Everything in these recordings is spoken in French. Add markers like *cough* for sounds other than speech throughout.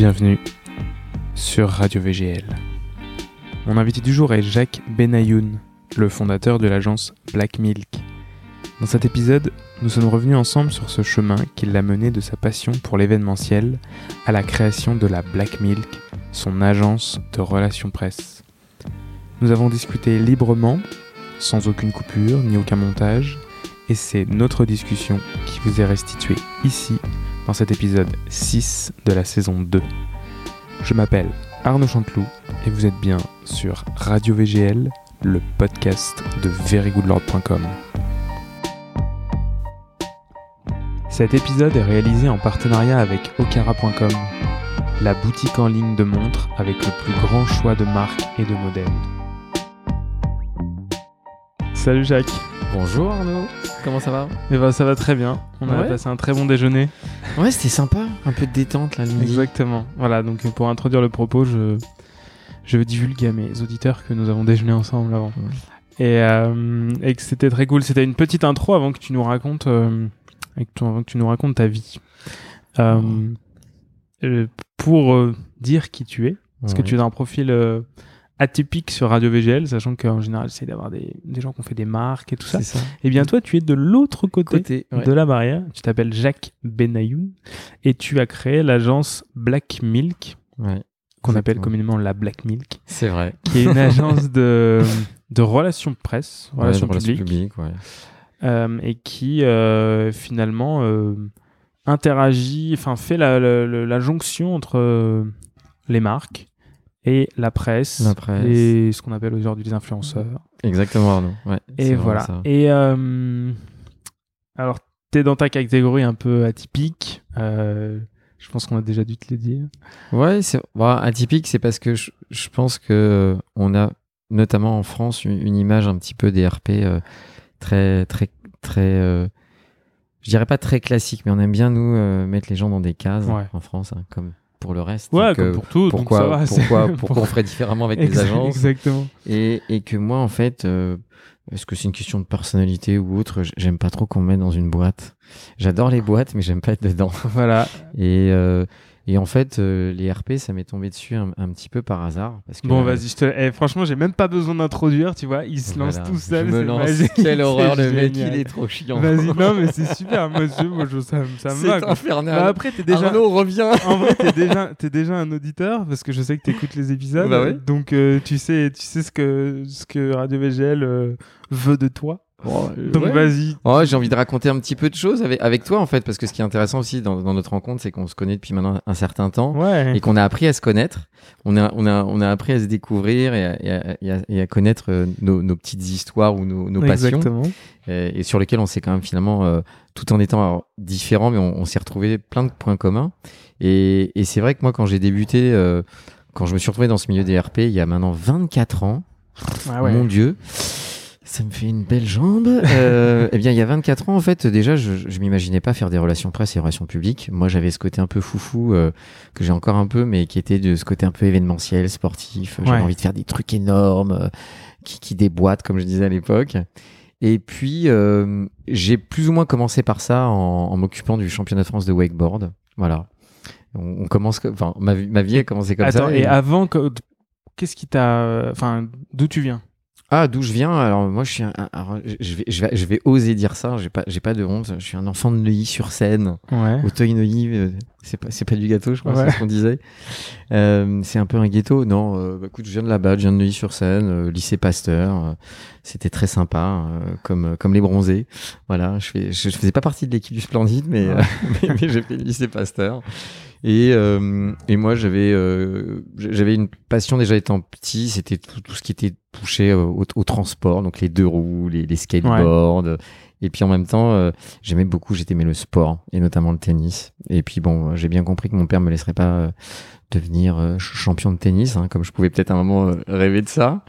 Bienvenue sur Radio VGL. Mon invité du jour est Jacques Benayoun, le fondateur de l'agence Black Milk. Dans cet épisode, nous sommes revenus ensemble sur ce chemin qui l'a mené de sa passion pour l'événementiel à la création de la Black Milk, son agence de relations presse. Nous avons discuté librement, sans aucune coupure ni aucun montage, et c'est notre discussion qui vous est restituée ici cet épisode 6 de la saison 2. Je m'appelle Arnaud Chanteloup et vous êtes bien sur Radio VGL, le podcast de verygoodlord.com. Cet épisode est réalisé en partenariat avec okara.com, la boutique en ligne de montres avec le plus grand choix de marques et de modèles. Salut Jacques. Bonjour Arnaud, comment ça va Eh ben ça va très bien. On a Ouais. passé un très bon déjeuner. Ouais, c'était sympa, un peu de détente là le midi. Exactement. Voilà, donc pour introduire le propos, je, je veux divulguer à mes auditeurs que nous avons déjeuné ensemble avant. Ouais. Et, euh, et que c'était très cool. C'était une petite intro avant que tu nous racontes, euh, avant que tu nous racontes ta vie. Euh, pour dire qui tu es, parce que tu as un profil atypique sur Radio VGL, sachant qu'en général, c'est d'avoir des, des gens qui ont fait des marques et tout ça. Ça. Et bien toi, tu es de l'autre côté, Côté, ouais. de la barrière. Tu t'appelles Jacques Benayoun et tu as créé l'agence Black Milk, Ouais, qu'on appelle communément la Black Milk, c'est vrai. qui est une *laughs* agence de, de relations presse, relations publiques, euh, et qui euh, finalement euh, interagit, enfin fait la, la- la- la jonction entre les marques et la presse, La presse. et ce qu'on appelle aujourd'hui les influenceurs. Exactement Arnaud. Ouais, Et voilà. ça. Et euh, alors, t'es dans ta catégorie un peu atypique. euh, je pense qu'on a déjà dû te le dire. Ouais, c'est bah, atypique, c'est parce que je, je pense que euh, on a notamment en France une, une image un petit peu des RP euh, très très très je dirais pas très classique, mais on aime bien nous mettre les gens dans des cases Ouais. en France, hein, comme pour le reste. Ouais, Donc, comme pour tout. donc ça pourquoi va, c'est- pourquoi *laughs* pourquoi on ferait différemment avec les agences Exactement. et, et que moi en fait euh, est-ce que c'est une question de personnalité ou autre j'aime pas trop qu'on me mette dans une boîte j'adore les boîtes mais j'aime pas être dedans Voilà. et euh, et en fait euh, les RP ça m'est tombé dessus un, un petit peu par hasard parce que Bon, vas-y. je te- eh, franchement, j'ai même pas besoin d'introduire. Tu vois, il se lance voilà, tout seul. je me c'est lance magique, quelle horreur c'est le mec il est trop chiant Vas-y. Non, mais c'est super. Moi, je, moi, je- ça, me- ça me c'est va. quoi. infernal Bah, après, t'es déjà. Arnaud revient En vrai, t'es déjà, t'es déjà un auditeur parce que je sais que t'écoutes les épisodes. Bah ouais. Donc, euh, tu sais, tu sais ce que ce que Radio VGL euh, veut de toi. Donc, Ouais. vas-y. Oh, j'ai envie de raconter un petit peu de choses avec, avec toi en fait parce que ce qui est intéressant aussi dans, dans notre rencontre c'est qu'on se connaît depuis maintenant un certain temps Ouais. et qu'on a appris à se connaître. On a, on a, on a appris à se découvrir et à, et à- et à- et à connaître euh, nos, nos petites histoires ou nos, nos passions Exactement. et sur lesquelles on s'est quand même finalement, euh, tout en étant alors, différents, mais on, on s'est retrouvé plein de points communs. Et, et c'est vrai que moi, quand j'ai débuté, euh, quand je me suis retrouvé dans ce milieu des RP il y a maintenant 24 ans, Ah ouais. mon Dieu. Ça me fait une belle jambe. *laughs* Euh, eh bien, il y a 24 ans, en fait, déjà, je, je m'imaginais pas faire des relations presse et relations publiques. Moi, j'avais ce côté un peu foufou euh, que j'ai encore un peu, mais qui était de ce côté un peu événementiel, sportif. J'avais Ouais. envie de faire des trucs énormes euh, qui, qui déboîtent, comme je disais à l'époque. Et puis, j'ai plus ou moins commencé par ça en, en m'occupant du championnat de France de wakeboard. Voilà. On, on commence, comme- enfin, ma, vie- ma vie a commencé comme Attends, ça. et avant, que- qu'est-ce qui t'a. Enfin, d'où tu viens? Ah, d'où je viens? Alors moi, je suis un, je vais, je vais, je vais oser dire ça. J'ai pas, j'ai pas de honte. Je suis un enfant de Neuilly-sur-Seine. Ouais. Auteuil-Neuilly, euh, c'est pas, c'est pas du gâteau, je crois, Ouais. c'est ce qu'on disait. Euh, c'est un peu un ghetto. Non, euh, bah, écoute, je viens de là-bas, je viens de Neuilly-sur-Seine, euh, lycée Pasteur. c'était très sympa, euh, comme, comme les bronzés. Voilà, je, fais, je, je faisais pas partie de l'équipe du Splendide, mais, *laughs* mais, mais j'ai fait le lycée Pasteur. Et, euh, et moi, j'avais euh, j'avais une passion déjà étant petit, c'était tout, tout ce qui était touché au, au- au transport, donc les deux roues, les, les skateboards. Et puis en même temps, euh, j'aimais beaucoup, j'aimais le sport, et notamment le tennis. Et puis bon, j'ai bien compris que mon père me laisserait pas euh, devenir euh, ch- champion de tennis, hein, comme je pouvais peut-être à un moment euh, rêver de ça.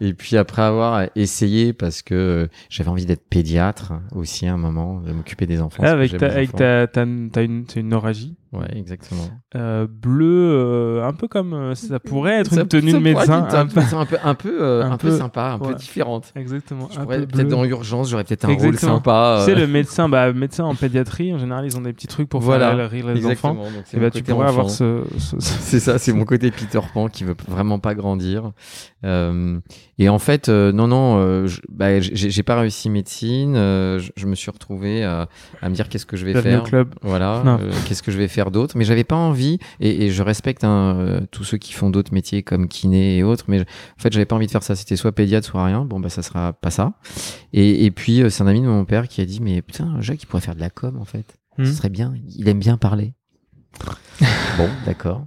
Et puis après avoir essayé, parce que euh, j'avais envie d'être pédiatre aussi à un moment, de m'occuper des enfants. Ah, avec ta, avec enfants. ta, ta, t'as une, une oragie. Ouais, exactement. Euh, bleu, euh, un peu comme ça pourrait être Ça- une tenue de médecin. un peu, un peu, un peu, euh, Un un peu peu, sympa, un peu différente. Exactement. Je pourrais peut-être dans l'urgence, j'aurais peut-être un rôle Exactement. sympa. Tu sais, le médecin, bah, médecin en pédiatrie, en général, ils ont des petits trucs pour Voilà, faire rire les enfants. Exactement. donc c'est Et bah, tu pourrais avoir ce, ce- ce- *laughs* C'est ça, c'est mon côté Peter Pan qui veut vraiment pas grandir. Euh, et en fait, euh, non, non, euh, je- bah, j'ai pas réussi médecine. euh, je, je me suis retrouvé à, à me dire qu'est-ce que je vais faire. club. Voilà, euh, qu'est-ce que je vais faire d'autre? Mais j'avais pas envie, et, et je respecte hein, euh, tous ceux qui font d'autres métiers comme kiné et autres, mais je- en fait, j'avais pas envie de faire ça. C'était soit pédiatre, soit rien. Bon, bah, ça sera pas ça. Et, et puis, c'est un ami de mon père qui a dit, mais putain, Jacques, il pourrait faire de la com, en fait. Hmm. Ce serait bien. Il aime bien parler. *laughs* bon, d'accord.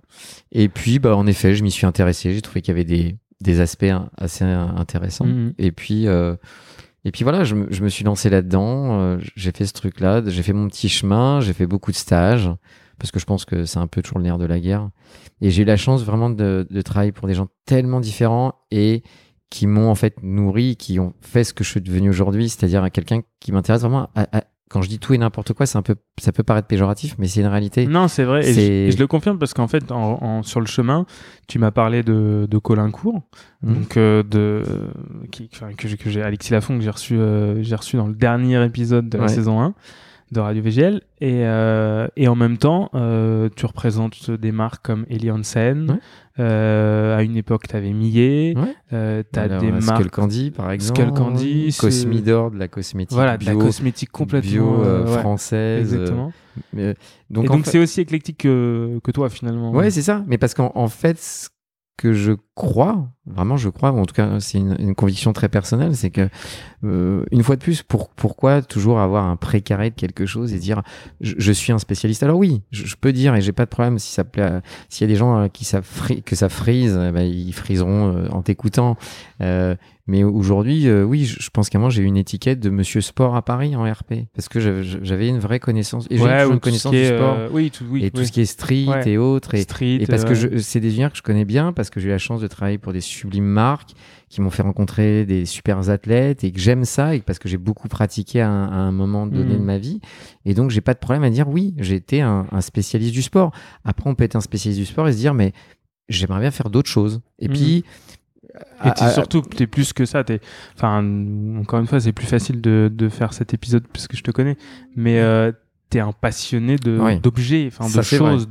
Et puis, bah, en effet, je m'y suis intéressé. J'ai trouvé qu'il y avait des, des aspects assez intéressants. Mhm. Et puis, euh, et puis voilà, je, me- je me suis lancé là-dedans. euh, j'ai fait ce truc-là. J'ai fait mon petit chemin. J'ai fait beaucoup de stages parce que je pense que c'est un peu toujours le nerf de la guerre. Et j'ai eu la chance vraiment de, de travailler pour des gens tellement différents et qui m'ont en fait nourri, qui ont fait ce que je suis devenu aujourd'hui, c'est-à-dire à quelqu'un qui m'intéresse vraiment. À, à- quand je dis tout et n'importe quoi, c'est un peu, ça peut paraître péjoratif, mais c'est une réalité. Non, c'est vrai. Et je, C'est- et je le confirme parce qu'en fait, en, en- sur le chemin, tu m'as parlé de, de Colincourt, Mhm. donc euh, de qui, que, j'ai- que j'ai Alexis Lafont que j'ai reçu, euh, j'ai reçu dans le dernier épisode de la saison 1 de Radio VGL. Et, euh, et en même temps, euh, tu représentes des marques comme Eli Hansen. Ouais. Euh, à une époque, tu avais Millet. Ouais. Tu as des marques. Skull Candy, par exemple. Skull Candy, Cosmidor, de la cosmétique Voilà, de la cosmétique complètement bio, ouais, française. Exactement. mais- donc, et donc, c'est aussi éclectique que, que toi, finalement. Ouais, c'est ça. Mais parce qu'en en fait, ce que je crois, vraiment je crois, en tout cas c'est une, conviction très personnelle, c'est que euh, une fois de plus, pour, pourquoi toujours avoir un précaré de quelque chose et dire je, suis un spécialiste? Alors oui, je, peux dire et j'ai pas de problème si ça plaît, s'il y a des gens euh, qui que ça frise, eh ben, ils friseront euh, en t'écoutant. Mais aujourd'hui, euh, oui, je, je pense qu'à moment j'ai eu une étiquette de Monsieur Sport à Paris en RP parce que j'avais- une vraie connaissance et j'ai Ouais, une connaissance du est, sport euh, oui, tout, oui, et tout ce qui est street Ouais. et autres et Street. et parce euh, que je- c'est des univers que je connais bien, parce que j'ai eu la chance de travailler pour des sublimes marques qui m'ont fait rencontrer des super athlètes et que j'aime ça et parce que j'ai beaucoup pratiqué à un, à un moment donné Mhm. de ma vie. Et donc, j'ai pas de problème à dire oui, j'ai été un, un spécialiste du sport. Après, on peut être un spécialiste du sport et se dire, mais j'aimerais bien faire d'autres choses. Et Mhm. puis, Et à- t'es à- surtout, t'es plus que ça. T'es, enfin, encore une fois, c'est plus facile de, de faire cet épisode parce que je te connais, mais euh, t'es un passionné d'objets, enfin, de choses,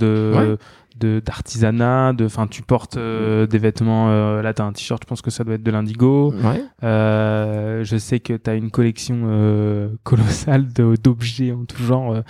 de d'artisanat, de, enfin, tu portes euh, des vêtements. euh, là, t'as un t-shirt, je pense que ça doit être de l'indigo. ouais. Euh, je sais que t'as une collection euh, colossale d'objets en tout genre.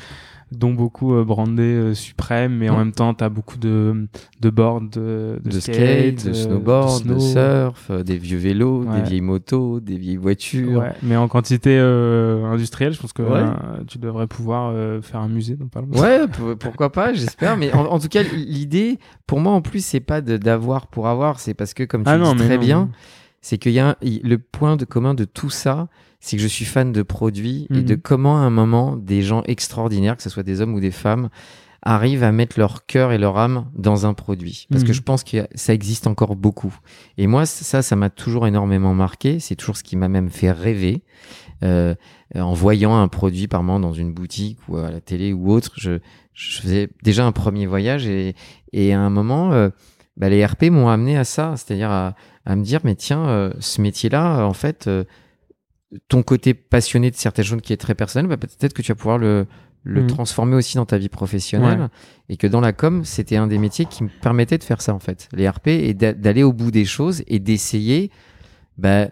Dont beaucoup euh, brandés euh, suprême, mais en même temps, tu as beaucoup de, de boards, de, de, skate, skate, de euh, snowboard, de, snow. surf, des vieux vélos, Ouais. des vieilles motos, des vieilles voitures. Ouais, mais en quantité industrielle, je pense que Ouais. tu devrais pouvoir faire un musée dans pas longtemps. Ouais, pour- pourquoi pas, j'espère. Mais en, en tout cas, l'idée, pour moi, en plus, c'est pas de- d'avoir pour avoir, c'est parce que, comme tu Ah non, dis très non. bien, c'est qu'il y a le point de commun de tout ça, c'est que je suis fan de produits et Mhm. de comment, à un moment, des gens extraordinaires, que ce soit des hommes ou des femmes, arrivent à mettre leur cœur et leur âme dans un produit. Parce que Mhm. je pense que ça existe encore beaucoup. Et moi, ça, ça m'a toujours énormément marqué. C'est toujours ce qui m'a même fait rêver. Euh, en voyant un produit par moment dans une boutique ou à la télé ou autre, je, je faisais déjà un premier voyage et, et à un moment, euh, bah, les RP m'ont amené à ça, c'est-à-dire à, à me dire, mais tiens, euh, ce métier-là, euh, en fait, euh, ton côté passionné de certaines choses qui est très personnel, bah, peut-être que tu vas pouvoir le, le Mhm. transformer aussi dans ta vie professionnelle. Ouais. Et que dans la com, c'était un des métiers qui me permettait de faire ça, en fait. Les RP, et d'a- d'aller au bout des choses et d'essayer, bah,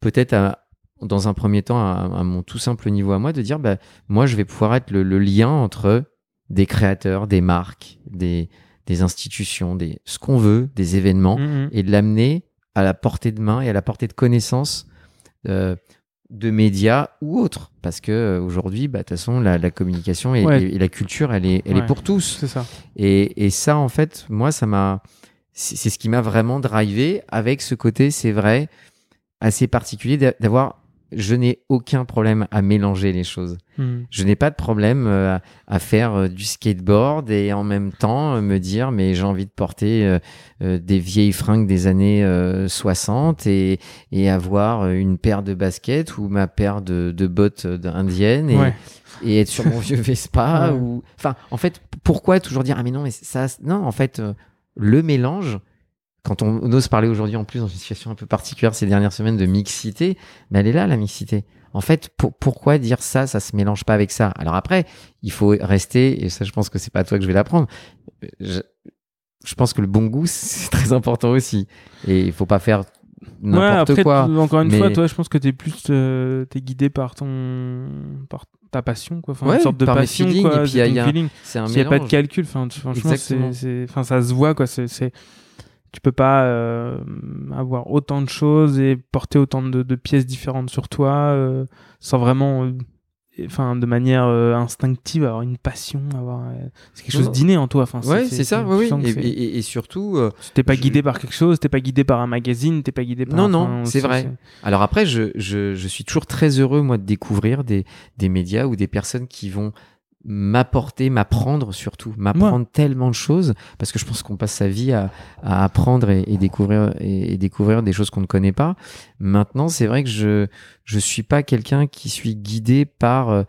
peut-être à- dans un premier temps, à, à mon tout simple niveau à moi, de dire, bah, moi, je vais pouvoir être le, le lien entre des créateurs, des marques, des, des institutions, des, ce qu'on veut, des événements, Mhm. et de l'amener à la portée de main et à la portée de connaissance euh, de médias ou autres. Parce que euh, aujourd'hui, bah, de toute façon, la, la communication et, Ouais. et- et la culture, elle est, elle Ouais. est pour tous. C'est ça. Et, et ça, en fait, moi, ça m'a. C'est ce qui m'a vraiment drivé avec ce côté, c'est vrai, assez particulier d'a- d'avoir je n'ai aucun problème à mélanger les choses. Hmm. Je n'ai pas de problème euh, à, faire euh, du skateboard et en même temps euh, me dire mais j'ai envie de porter des vieilles fringues des années euh, 60 et, et avoir une paire de baskets ou ma paire de, de bottes indiennes et, Ouais. et être sur mon vieux *laughs* Vespa Ouais. ou enfin en fait pourquoi toujours dire ah mais non mais ça non en fait le mélange quand on, on ose parler aujourd'hui en plus dans une situation un peu particulière ces dernières semaines de mixité mais elle est là la mixité en fait pour- pourquoi dire ça ça se mélange pas avec ça? Alors après il faut rester et ça je pense que c'est pas à toi que je vais l'apprendre je, je pense que le bon goût *laughs* c'est très important aussi et il faut pas faire n'importe quoi encore une mais- fois, toi, je pense que t'es plus, euh, t'es guidé par ton, par ta passion, quoi. Enfin, Ouais, une sorte de passion, feelings, quoi. et puis c'est il y a- ton il y a- feeling. c'est un S'il n'y a pas de calcul, enfin, franchement, c'est, enfin, ça se voit, quoi. C'est, tu peux pas euh, avoir autant de choses et porter autant de, de pièces différentes sur toi euh, sans vraiment, euh, enfin, de manière euh, instinctive, avoir une passion, avoir, c'est quelque chose d'inné en toi. Enfin, ouais c'est ça oui, oui. Et, et- et surtout t'es pas je- guidé par quelque chose, t'es pas guidé par un magazine, t'es pas guidé par. Non, non, c'est vrai. Alors après, je, je, je suis toujours très heureux, moi, de découvrir des, des médias ou des personnes qui vont m'apporter, m'apprendre surtout, m'apprendre tellement de choses, parce que je pense qu'on passe sa vie à, à apprendre et, et découvrir et, et découvrir des choses qu'on ne connaît pas. Maintenant, c'est vrai que je je suis pas quelqu'un qui suis guidé par euh,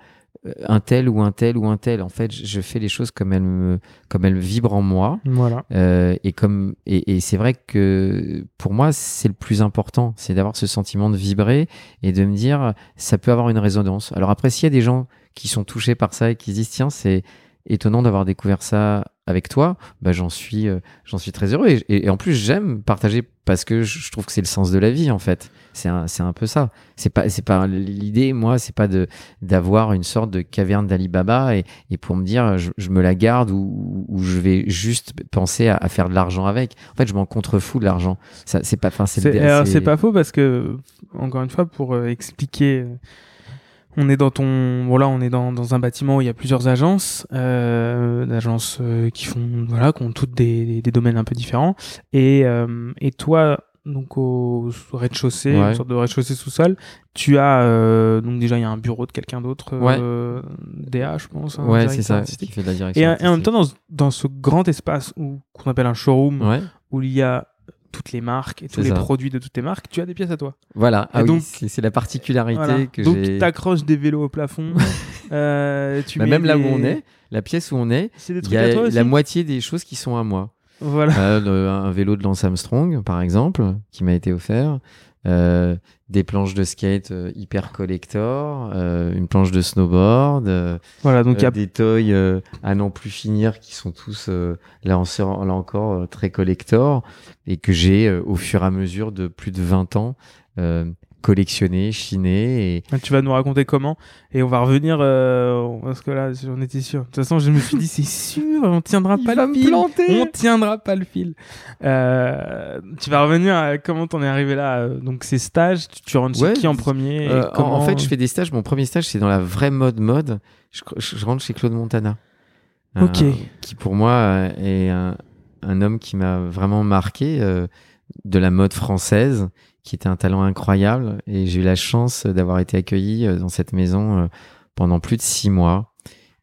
un tel ou un tel ou un tel. En fait, je je fais les choses comme elles me comme elles vibrent en moi. Voilà. Euh, et comme et, et c'est vrai que pour moi c'est le plus important, c'est d'avoir ce sentiment de vibrer et de me dire ça peut avoir une résonance. Alors après s'il y a des gens qui sont touchés par ça et qui se disent tiens c'est étonnant d'avoir découvert ça avec toi, bah j'en suis euh, j'en suis très heureux et, et- et en plus j'aime partager parce que je trouve que c'est le sens de la vie en fait. C'est un, c'est un peu ça. C'est pas c'est pas l'idée moi c'est pas de d'avoir une sorte de caverne d'Alibaba et, et pour me dire je, je me la garde ou, ou je vais juste penser à, à faire de l'argent avec. En fait je m'en contrefous de l'argent. Ça c'est pas enfin c'est- c'est pas faux parce que, encore une fois, pour euh, expliquer, euh, on est dans ton, voilà, on est dans, dans un bâtiment où il y a plusieurs agences, euh, d'agences euh, qui font, voilà, qui ont toutes des, des, des domaines un peu différents. Et, euh, et toi, donc au rez-de-chaussée, Ouais. une sorte de rez-de-chaussée sous-sol, tu as, euh, donc déjà il y a un bureau de quelqu'un d'autre, euh, DA, je pense. hein, Ouais, c'est ça qui fait de la direction. Et, en- et en même temps, dans, ce- dans ce grand espace où qu'on appelle un showroom, Ouais. où il y a toutes les marques et tous les ça. produits de toutes les marques, tu as des pièces à toi. Voilà. Ah oui, donc- c'est la particularité Voilà. que Donc tu accroches des vélos au plafond. *laughs* euh, tu Bah, mets même là où on est, la pièce où on est, il y a la moitié des choses qui sont à moi. Voilà. Euh, le- un vélo de Lance Armstrong, par exemple, qui m'a été offert. Euh, des planches de skate euh, hyper collector, euh, une planche de snowboard, euh, Voilà. Donc y a des toys euh, à n'en plus finir qui sont tous euh, là, en- là encore euh, très collector et que j'ai euh, au fur et à mesure de plus de 20 ans collectionné, chiné et Tu vas nous raconter comment et on va revenir euh, parce que là on était sûr. De toute façon, je me suis dit c'est sûr, on tiendra Il pas va le me fil. planter. On tiendra pas le fil. Euh, tu vas revenir à comment t'en es arrivé là. euh, Donc ces stages, tu, tu rentres Ouais, chez qui en premier Euh, en- comment... En fait, je fais des stages. Mon premier stage, c'est dans la vraie mode mode. Je, je- je rentre chez Claude Montana. Euh, Ok. qui pour moi est un, un homme qui m'a vraiment marqué euh, de la mode française, qui était un talent incroyable. Et j'ai eu la chance d'avoir été accueilli euh, dans cette maison euh, pendant plus de six mois.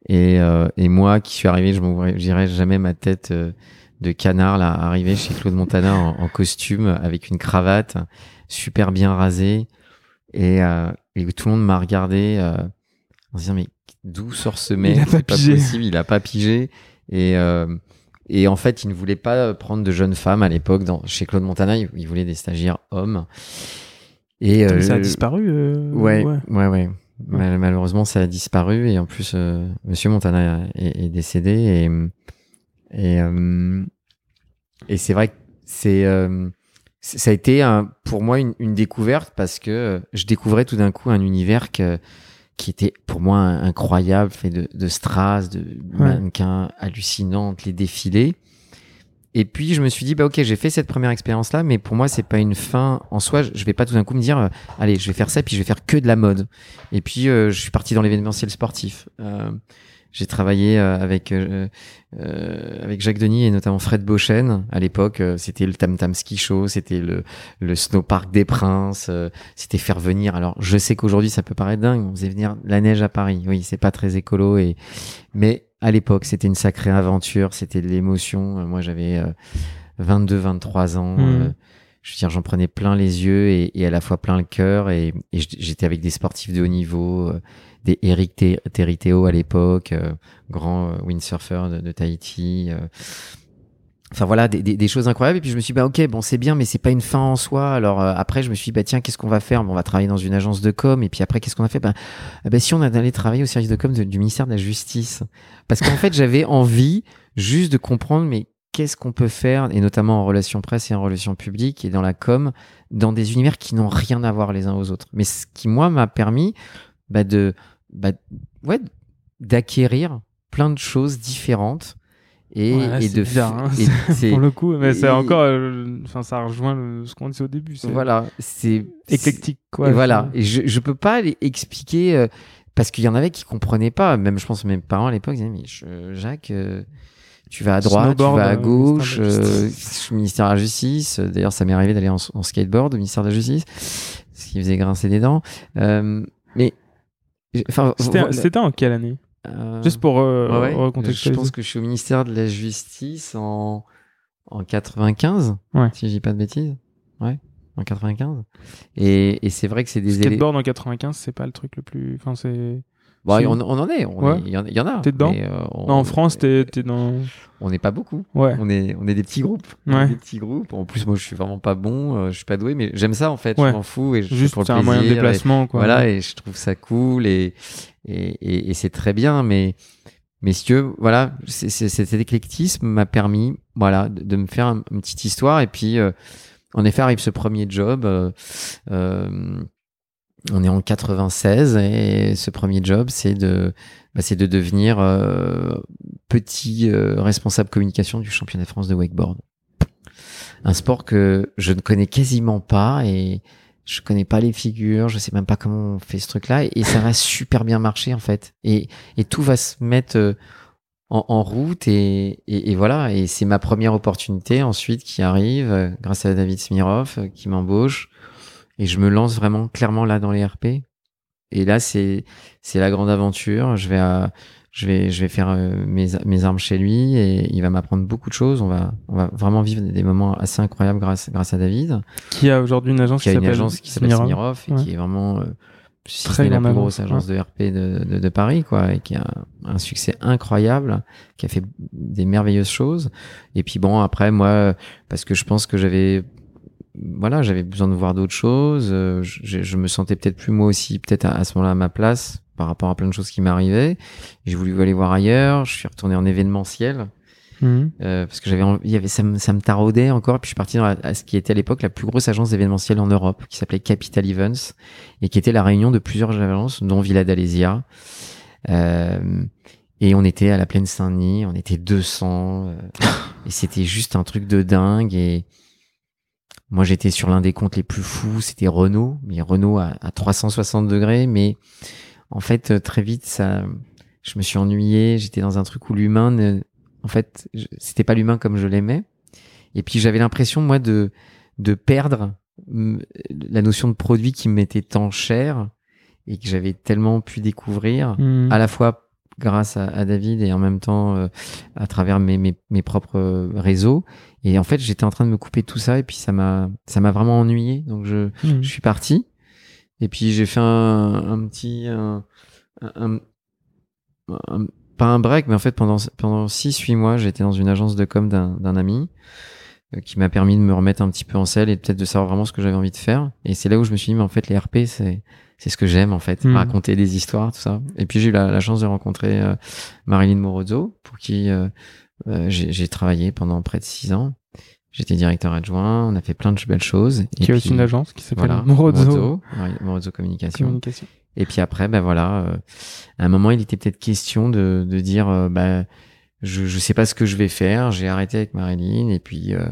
Et, euh, et moi, qui suis arrivé, je dirais jamais ma tête euh, de canard là, arrivé chez Claude Montana en, en costume avec une cravate, super bien rasé. Et, euh, et tout le monde m'a regardé euh, en se disant mais d'où sort ce mec? a pas pigé. possible, il a pas pigé. Et, euh, et en fait, il ne voulait pas prendre de jeunes femmes à l'époque. Chez Claude Montana, il, voulait des stagiaires hommes. Et Attends, mais euh, ça a disparu. euh, Ouais, ouais, ouais. Mal- malheureusement, ça a disparu et en plus, euh, Monsieur Montana est, est décédé et et euh, et c'est vrai que c'est euh, ça a été un, pour moi une, une découverte parce que euh, je découvrais tout d'un coup un univers que, qui était pour moi incroyable, fait de, de strass, de mannequins hallucinantes, les défilés. Et puis je me suis dit bah ok j'ai fait cette première expérience là mais pour moi c'est pas une fin en soi. Je je vais pas tout d'un coup me dire euh, allez je vais faire ça puis je vais faire que de la mode. Et puis euh, je suis parti dans l'événementiel sportif. Euh, j'ai travaillé euh, avec euh, euh, avec Jacques Denis et notamment Fred Beauchesne. À l'époque, euh, c'était le Tam Tam Ski Show, c'était le le Snow Park des Princes, euh, c'était faire venir. Alors, je sais qu'aujourd'hui ça peut paraître dingue, on faisait venir la neige à Paris. Oui, c'est pas très écolo et mais à l'époque, c'était une sacrée aventure, c'était de l'émotion. Moi, j'avais 22 23 ans. Euh, je veux dire, j'en prenais plein les yeux et, et à la fois plein le cœur. Et, et j'étais avec des sportifs de haut niveau, des Eric Ter- Territeo à l'époque, euh, grand euh, windsurfer de, Tahiti. euh. Enfin voilà, des, choses incroyables. Et puis je me suis dit, bah ok, bon c'est bien, mais c'est pas une fin en soi. Alors après, je me suis dit, bah tiens, qu'est-ce qu'on va faire? Bon, On va travailler dans une agence de com. Et puis après, qu'est-ce qu'on a fait? Bah, ah bah, si on allait travailler au service de com du ministère de la Justice. Parce qu'en fait, j'avais envie juste de comprendre, mais qu'est-ce qu'on peut faire, et notamment en relations presse et en relations publiques et dans la com, dans des univers qui n'ont rien à voir les uns aux autres. Mais ce qui, moi, m'a permis bah, de, bah, ouais, d'acquérir plein de choses différentes et, Ouais, là, et de bizarre, hein. et *laughs* Pour le coup, mais c'est encore. euh, Enfin, ça rejoint le- ce qu'on disait au début. Voilà c'est éclectique, quoi. et voilà et je je peux pas les expliquer euh, parce qu'il y en avait qui comprenaient pas même je pense mes parents à l'époque disaient mais je- Jacques euh, tu vas à droite Snowboard, tu vas à gauche ministère de la Justice. ministère de la justice d'ailleurs ça m'est arrivé d'aller en, en skateboard au ministère de la justice ce qui faisait grincer des dents mais enfin C'était en quelle année? Euh, Juste pour euh, Ouais, ouais. Je recontextualiser. pense que je suis au ministère de la Justice en, en 95, Ouais. si je dis pas de bêtises. Ouais, en 95. Et, et c'est vrai que c'est des Skateboard en 95, c'est pas le truc le plus. Enfin, c'est. Si. on, on en est, Ouais. il y, en- il y en a. T'es dedans mais, euh, on- Non, en France, t'es t'es dans. On n'est pas beaucoup. Ouais. On est, on est des petits groupes. Ouais. Des petits groupes. En plus, moi, je suis vraiment pas bon. euh, je suis pas doué, mais j'aime ça en fait. Ouais. Je m'en fous et je Juste, pour le c'est un moyen de plaisir et- déplacement, quoi. Voilà, et je trouve ça cool et, et, et, et c'est très bien, mais messieurs, voilà, c'est- c'est- cet éclectisme m'a permis, voilà, de, de me faire un- une petite histoire et puis, euh, en effet, arrive ce premier job. euh, euh, on est en 96 et ce premier job, c'est de, bah, c'est de devenir euh, petit euh, responsable communication du championnat de France de wakeboard. Un sport que je ne connais quasiment pas et je connais pas les figures, je sais même pas comment on fait ce truc-là et ça va super bien marcher en fait. Et, et tout va se mettre euh, en, en route et, et, et voilà. Et c'est ma première opportunité ensuite qui arrive euh, grâce à David Smirov euh, qui m'embauche et je me lance vraiment clairement là dans les RP. Et là c'est c'est la grande aventure. Je vais à, je vais je vais faire euh, mes mes armes chez lui et il va m'apprendre beaucoup de choses. On va on va vraiment vivre des moments assez incroyables grâce grâce à David Qui a aujourd'hui une agence qui a une s'appelle agence qui s'appelle Smirov. Et Ouais. qui est vraiment euh, si Très la plus grosse agence, de RP de, de, de Paris quoi et qui a un, un succès incroyable qui a fait des merveilleuses choses et puis bon après moi parce que je pense que j'avais voilà j'avais besoin de voir d'autres choses euh, je, je me sentais peut-être plus moi aussi peut-être à, à ce moment-là à ma place par rapport à plein de choses qui m'arrivaient j'ai voulu aller voir ailleurs je suis retourné en événementiel Mhm. euh, parce que j'avais il y avait ça me, ça me taraudait encore puis je suis parti dans la- à ce qui était à l'époque la plus grosse agence d'événementiel en Europe qui s'appelait Capital Events et qui était la réunion de plusieurs agences dont Villa d'Alésia euh, et on était à la plaine Saint-Denis on était 200 euh, *laughs* et c'était juste un truc de dingue et moi j'étais sur l'un des comptes les plus fous c'était Renault mais Renault à, à 360 degrés mais en fait euh, très vite ça je me suis ennuyé j'étais dans un truc où l'humain ne, en fait, c'était pas l'humain comme je l'aimais. Et puis j'avais l'impression moi de de perdre la notion de produit qui m'était tant cher et que j'avais tellement pu découvrir Mhm. à la fois grâce à, à David et en même temps euh, à travers mes, mes, mes propres euh, réseaux. Et en fait, j'étais en train de me couper de tout ça et puis ça m'a ça m'a vraiment ennuyé. Donc je Mhm. je suis parti. Et puis j'ai fait un, un petit. Un, un- un- pas un break, mais en fait pendant, pendant 6-8 mois, j'étais dans une agence de com d'un d'un ami euh, qui m'a permis de me remettre un petit peu en selle et peut-être de savoir vraiment ce que j'avais envie de faire. Et c'est là où je me suis dit, mais en fait, les RP, c'est c'est ce que j'aime en fait, Mhm. raconter des histoires, tout ça. Et puis j'ai eu la, la chance de rencontrer euh, Marilyn Morozzo, pour qui euh, euh, j'ai travaillé pendant près de 6 ans. J'étais directeur adjoint, on a fait plein de belles choses. Et a aussi une agence qui s'appelle voilà, ouais, Morozzo Communication. Communication. Et puis après, ben voilà, euh, à un moment, il était peut-être question de, de dire, euh, bah, je, je sais pas ce que je vais faire. J'ai arrêté avec Marilyn et puis euh,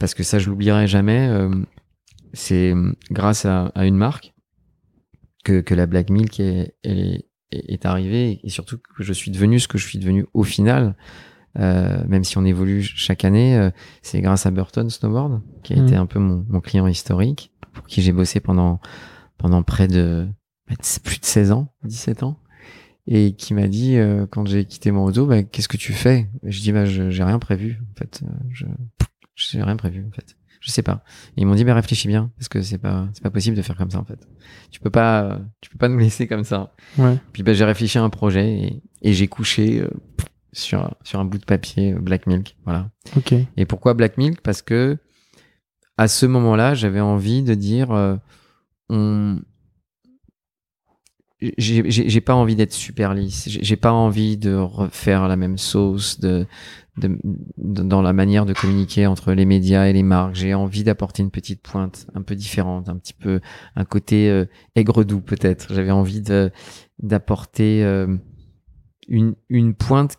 parce que ça, je l'oublierai jamais. euh, c'est grâce à, à une marque que, que la Black Milk est, est, est, est arrivé et surtout que je suis devenu ce que je suis devenu au final. Euh, même si on évolue chaque année, euh, c'est grâce à Burton Snowboard, qui a Mhm. été un peu mon, mon client historique, pour qui j'ai bossé pendant, pendant près de plus de 16 ans, 17 ans, et qui m'a dit, euh, quand j'ai quitté mon auto, bah, qu'est-ce que tu fais? Je dis, bah, j'ai rien prévu, en fait. Euh, Je j'ai rien prévu, en fait. Je sais pas. Et ils m'ont dit, bah, réfléchis bien, parce que c'est pas, c'est pas possible de faire comme ça, en fait. Tu peux pas, tu peux pas nous *laughs* laisser comme ça. Ouais. Puis bah, j'ai réfléchi à un projet et, et j'ai couché euh, sur, sur un bout de papier euh, Black Milk. Voilà. Ok. Et pourquoi Black Milk? Parce que à ce moment-là, j'avais envie de dire euh, on... j'ai pas envie d'être super lisse. J'ai pas envie de refaire la même sauce de, de, de- dans la manière de communiquer entre les médias et les marques. J'ai envie d'apporter une petite pointe un peu différente, un petit peu un côté euh, aigre doux peut-être. J'avais envie d'apporter euh, une une pointe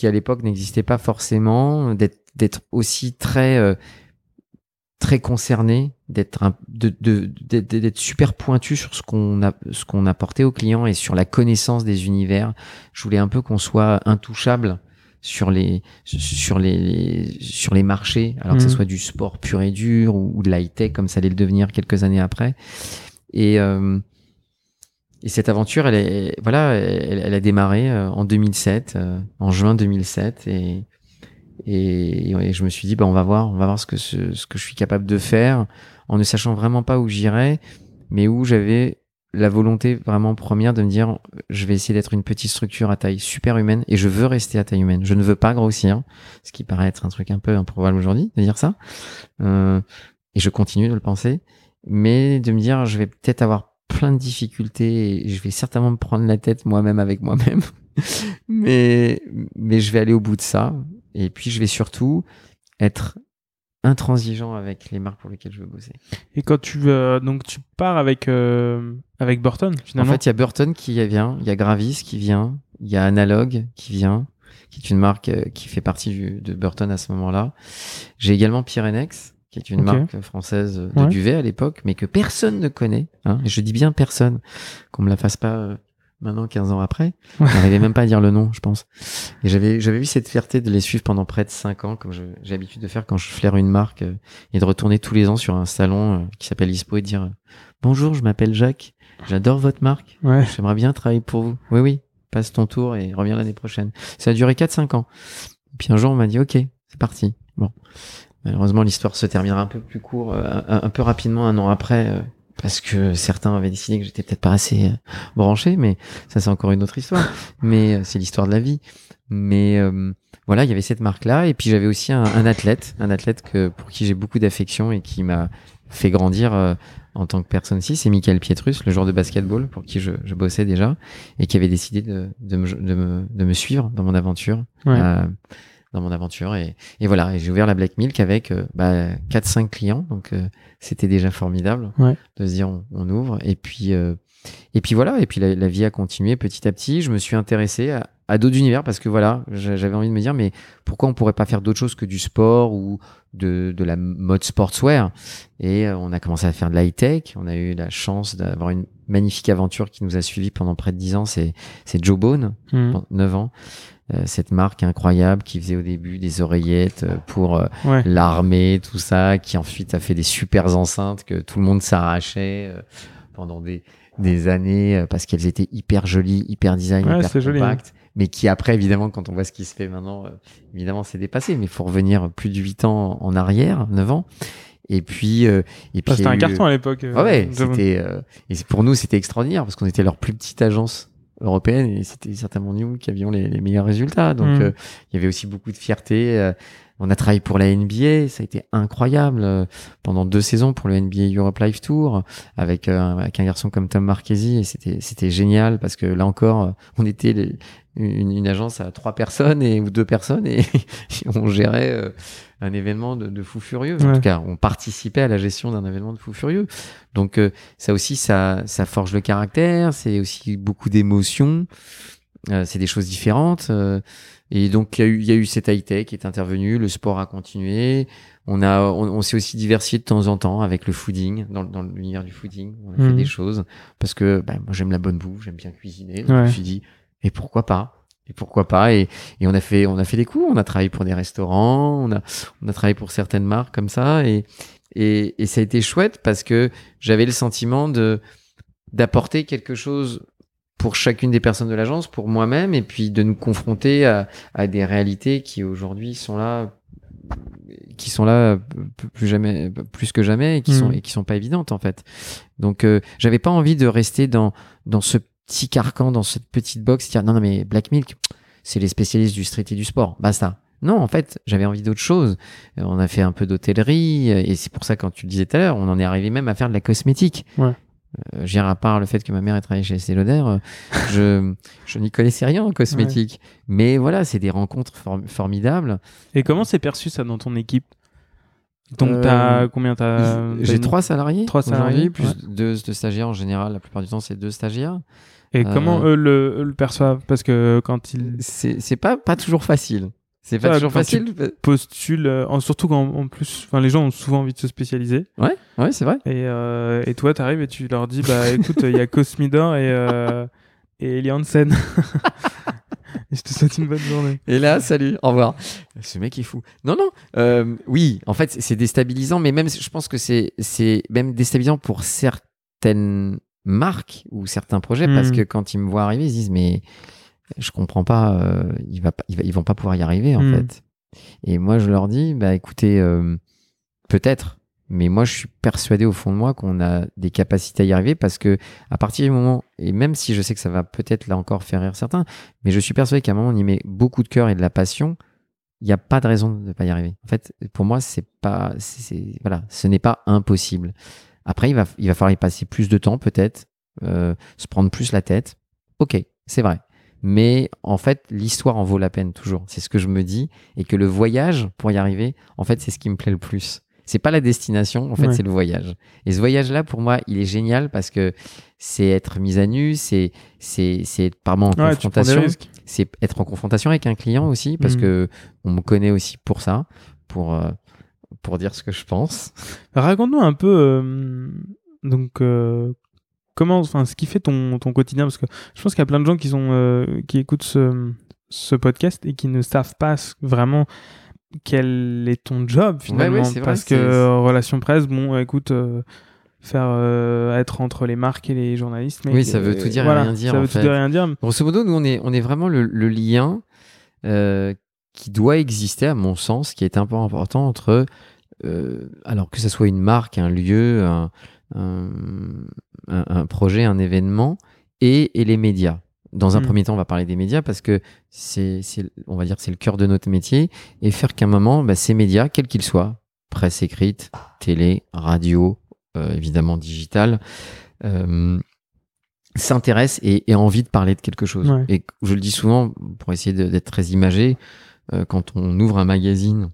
qui à l'époque n'existait pas forcément, d'être aussi très euh, très concerné, d'être d'être super pointu sur ce qu'on a ce qu'on apportait aux clients et sur la connaissance des univers. Je voulais un peu qu'on soit intouchable sur les sur les, sur les marchés, alors que ce Mhm. soit du sport pur et dur ou, ou de l'high tech comme ça allait le devenir quelques années après. Et euh, et cette aventure, elle est, voilà, elle, a démarré euh, en 2007, euh, en juin 2007, et, et, et je me suis dit, bah, on va voir, on va voir ce que ce, ce que je suis capable de faire, en ne sachant vraiment pas où j'irais, mais où j'avais la volonté vraiment première de me dire, je vais essayer d'être une petite structure à taille super humaine, et je veux rester à taille humaine. Je ne veux pas grossir, ce qui paraît être un truc un peu improbable aujourd'hui de dire ça, Euh, et je continue de le penser, mais de me dire, je vais peut-être avoir plein de difficultés et je vais certainement me prendre la tête moi-même avec moi-même. *laughs* mais, mais je vais aller au bout de ça. Et puis, je vais surtout être intransigeant avec les marques pour lesquelles je veux bosser. Et quand tu euh, donc tu pars avec euh, avec Burton En finalement. fait, il y a Burton qui vient, il y a Gravis qui vient, il y a Analog qui vient, qui est une marque euh, qui fait partie du- de Burton à ce moment-là. J'ai également Pyrenex, qui est une marque française de Ouais. duvet à l'époque, mais que personne ne connaît. Hein, et je dis bien personne, qu'on me la fasse pas euh, maintenant 15 ans après. Ouais. Je n'arrivais même pas à dire le nom, je pense. Et j'avais j'avais eu cette fierté de les suivre pendant près de 5 ans, comme j'ai l'habitude de faire quand je flaire une marque, euh, et de retourner tous les ans sur un salon euh, qui s'appelle ISPO et de dire euh, Bonjour, je m'appelle Jacques, j'adore votre marque. Ouais. J'aimerais bien travailler pour vous. Oui, oui, passe ton tour et reviens l'année prochaine. Ça a duré 4-5 ans. Puis un jour, on m'a dit, OK, c'est parti. Bon. Malheureusement, l'histoire se terminera un peu plus court, euh, un, un peu rapidement, un an après, euh, parce que certains avaient décidé que j'étais peut-être pas assez euh, branché, mais ça, c'est encore une autre histoire. *laughs* Mais c'est l'histoire de la vie. Mais euh, voilà, il y avait cette marque-là. Et puis, j'avais aussi un, un athlète, un athlète que, pour qui j'ai beaucoup d'affection et qui m'a fait grandir euh, en tant que personne aussi, c'est Michael Pietrus, le joueur de basketball pour qui je, je bossais déjà et qui avait décidé de, de, me, de, me, de me suivre dans mon aventure. Ouais. euh, dans mon aventure et, et voilà et j'ai ouvert la Black Milk avec euh, bah, 4-5 clients donc euh, c'était déjà formidable. Ouais. de se dire on, on ouvre et puis euh, et puis voilà et puis la, la vie a continué petit à petit. Je me suis intéressé à, à d'autres univers parce que voilà j'a- j'avais envie de me dire mais pourquoi on pourrait pas faire d'autres choses que du sport ou de, de la mode sportswear? Et on a commencé à faire de l'high tech on a eu la chance d'avoir une magnifique aventure qui nous a suivis pendant près de 10 ans c'est Joe Bone pendant 9 ans. Euh, cette marque incroyable qui faisait au début des oreillettes euh, pour euh, Ouais. l'armée tout ça qui ensuite a fait des super enceintes que tout le monde s'arrachait euh, pendant des des années parce qu'elles étaient hyper jolies hyper design Ouais, hyper compactes. Mais qui après évidemment quand on voit ce qui se fait maintenant évidemment c'est dépassé. Mais il faut revenir plus de 8 ans en arrière 9 ans et puis euh, et puis c'était un eu- carton à l'époque. euh, ah ouais, c'était euh, et pour nous c'était extraordinaire parce qu'on était leur plus petite agence européenne et c'était certainement nous qui avions les, les meilleurs résultats. Donc Mhm. euh, il y avait aussi beaucoup de fierté. euh, on a travaillé pour la NBA, ça a été incroyable pendant deux saisons pour le NBA Europe Live Tour avec, avec un garçon comme Tom Marchesi et c'était c'était génial parce que là encore on était les- une, une agence à trois personnes et ou deux personnes et *laughs* on gérait un événement de, de fou furieux. En tout cas, on participait à la gestion d'un événement de fou furieux. Donc euh, ça aussi, ça, ça forge le caractère. C'est aussi beaucoup d'émotions. Euh, c'est des choses différentes. euh, et donc, il y, a eu- y a eu cette high-tech qui est intervenue, le sport a continué. On, a, on, on s'est aussi diversifié de temps en temps avec le fooding, dans, dans l'univers du fooding. On a fait Mhm. des choses parce que bah, moi, j'aime la bonne bouffe, j'aime bien cuisiner. Donc, Je me suis dit, et pourquoi pas? Et pourquoi pas et, et on a fait on a fait des coups on a travaillé pour des restaurants on a on a travaillé pour certaines marques comme ça et et, et ça a été chouette parce que j'avais le sentiment de d'apporter quelque chose pour chacune des personnes de l'agence, pour moi-même, et puis de nous confronter à, à des réalités qui aujourd'hui sont là, qui sont là plus jamais, plus que jamais, et qui Mhm. sont et qui sont pas évidentes en fait. Donc, euh, j'avais pas envie de rester dans dans ce petit carcan, dans cette petite box, dire non non mais Black Milk, c'est les spécialistes du street et du sport, basta. Non, en fait, j'avais envie d'autre chose. Euh, On a fait un peu d'hôtellerie, euh, et c'est pour ça, quand tu le disais tout à l'heure, on en est arrivé même à faire de la cosmétique. Ouais. Euh, à part le fait que ma mère ait travaillé chez Lauder, euh, *laughs* je, je n'y connaissais rien en cosmétique. Mais voilà, c'est des rencontres form- formidables. Et comment c'est perçu ça dans ton équipe? Donc, Euh, t'as combien t'as J'ai trois salariés trois salariés, plus deux, deux stagiaires en général. La plupart du temps, c'est deux stagiaires. Et comment euh, eux le, le perçoivent? Parce que quand ils C'est c'est pas, pas toujours facile. C'est pas Ah, toujours facile. postulent, euh, surtout quand en plus, enfin, les gens ont souvent envie de se spécialiser. Ouais, ouais, c'est vrai. Et, euh, et toi, t'arrives et tu leur dis, bah *laughs* écoute, il y a Cosmidor et, euh, et Eli Hansen. *laughs* et je te souhaite une bonne journée. Et là, salut, au revoir. Ce mec est fou. Non, non. euh, oui, en fait, c'est déstabilisant, mais même, je pense que c'est, c'est même déstabilisant pour certaines marques ou certains projets, Hmm. parce que quand ils me voient arriver, ils se disent, mais je comprends pas, euh, il va, pas- il va- ils vont pas pouvoir y arriver, en Hmm. fait. Et moi, je leur dis, bah écoutez, euh, peut-être, mais moi, je suis persuadé au fond de moi qu'on a des capacités à y arriver, parce que à partir du moment, et même si je sais que ça va peut-être là encore faire rire certains, mais je suis persuadé qu'à un moment, on y met beaucoup de cœur et de la passion. Il n'y a pas de raison de ne pas y arriver. En fait, pour moi, c'est pas, c'est- voilà, ce n'est pas impossible. Après, il va, il va falloir y passer plus de temps, peut-être, euh, se prendre plus la tête. Ok, c'est vrai. Mais en fait, l'histoire en vaut la peine toujours. C'est ce que je me dis, et que le voyage pour y arriver, en fait, c'est ce qui me plaît le plus. C'est pas la destination, en fait, Ouais. c'est le voyage. Et ce voyage-là, pour moi, il est génial parce que c'est être mis à nu, c'est, c'est, c'est être par en Ouais, confrontation c'est être en confrontation avec un client aussi parce Mhm. que on me connaît aussi pour ça pour euh, pour dire ce que je pense Raconte-nous un peu, euh, donc, euh, comment, enfin, ce qui fait ton, ton quotidien, parce que je pense qu'il y a plein de gens qui, sont, euh, qui écoutent ce, ce podcast et qui ne savent pas vraiment quel est ton job finalement. ouais, c'est vrai, parce que relation presse, bon, écoute, faire euh, être entre les marques et les journalistes. Mais, Oui, ça veut tout dire et voilà, rien dire, Ça en tout fait. dire et rien dire. grosso modo nous on est on est vraiment le, le lien euh, qui doit exister à mon sens qui est un peu important entre euh, alors que ce soit une marque un lieu un, un, un- un projet un événement et, et les médias dans un Mm. premier temps, on va parler des médias parce que c'est, on va dire, c'est le cœur de notre métier et faire qu'à un moment, bah, ces médias, quels qu'ils soient, presse écrite, télé, radio, euh, évidemment digital, euh, s'intéressent et aient envie de parler de quelque chose. Ouais. Et je le dis souvent pour essayer d'être très imagé, euh, quand on ouvre un magazine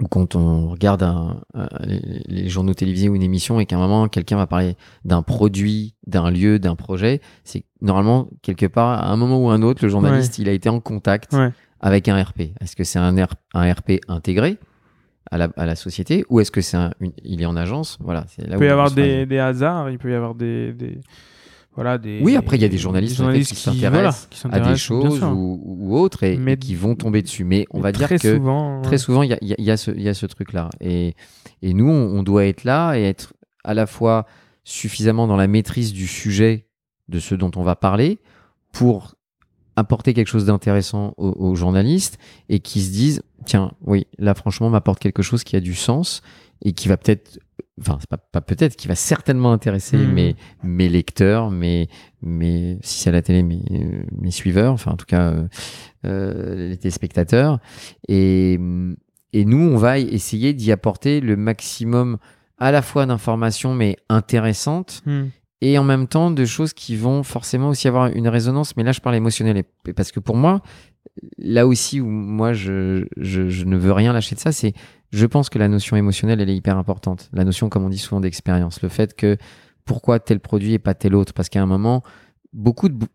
ou quand on regarde un- un- les, les journaux télévisés ou une émission et qu'à un moment quelqu'un va parler d'un produit, d'un lieu, d'un projet, c'est normalement quelque part à un moment ou un autre le journaliste il a été en contact Ouais. avec un RP. Est-ce que c'est un, R- un RP intégré à la, à la société ou est-ce que c'est un, une- il est en agence? Voilà, c'est là Il où peut y avoir des, hasards, il peut y avoir des, des voilà des. Oui, après il y a des journalistes, qui s'intéressent voilà, à des choses ou, ou autres et, Mais- et qui vont tomber dessus. Mais on Mais va dire que souvent, très souvent, il y a, il y a- il y a ce, truc-là. Et, et nous, on, on doit être là et être à la fois suffisamment dans la maîtrise du sujet de ce dont on va parler pour apporter quelque chose d'intéressant aux, aux journalistes et qui se disent tiens oui là franchement m'apporte quelque chose qui a du sens et qui va peut-être enfin c'est pas, pas peut-être qui va certainement intéresser Mhm. mes mes lecteurs mes mes si c'est à la télé mes mes suiveurs enfin en tout cas euh, euh, les téléspectateurs et et nous on va essayer d'y apporter le maximum à la fois d'informations mais intéressantes Hmm. et en même temps de choses qui vont forcément aussi avoir une résonance. Mais là, je parle émotionnel. Et- Parce que pour moi, là aussi où moi, je, je, je ne veux rien lâcher de ça, c'est je pense que la notion émotionnelle, elle est hyper importante. La notion, comme on dit souvent, d'expérience. Le fait que pourquoi tel produit et pas tel autre. Parce qu'à un moment, beaucoup de,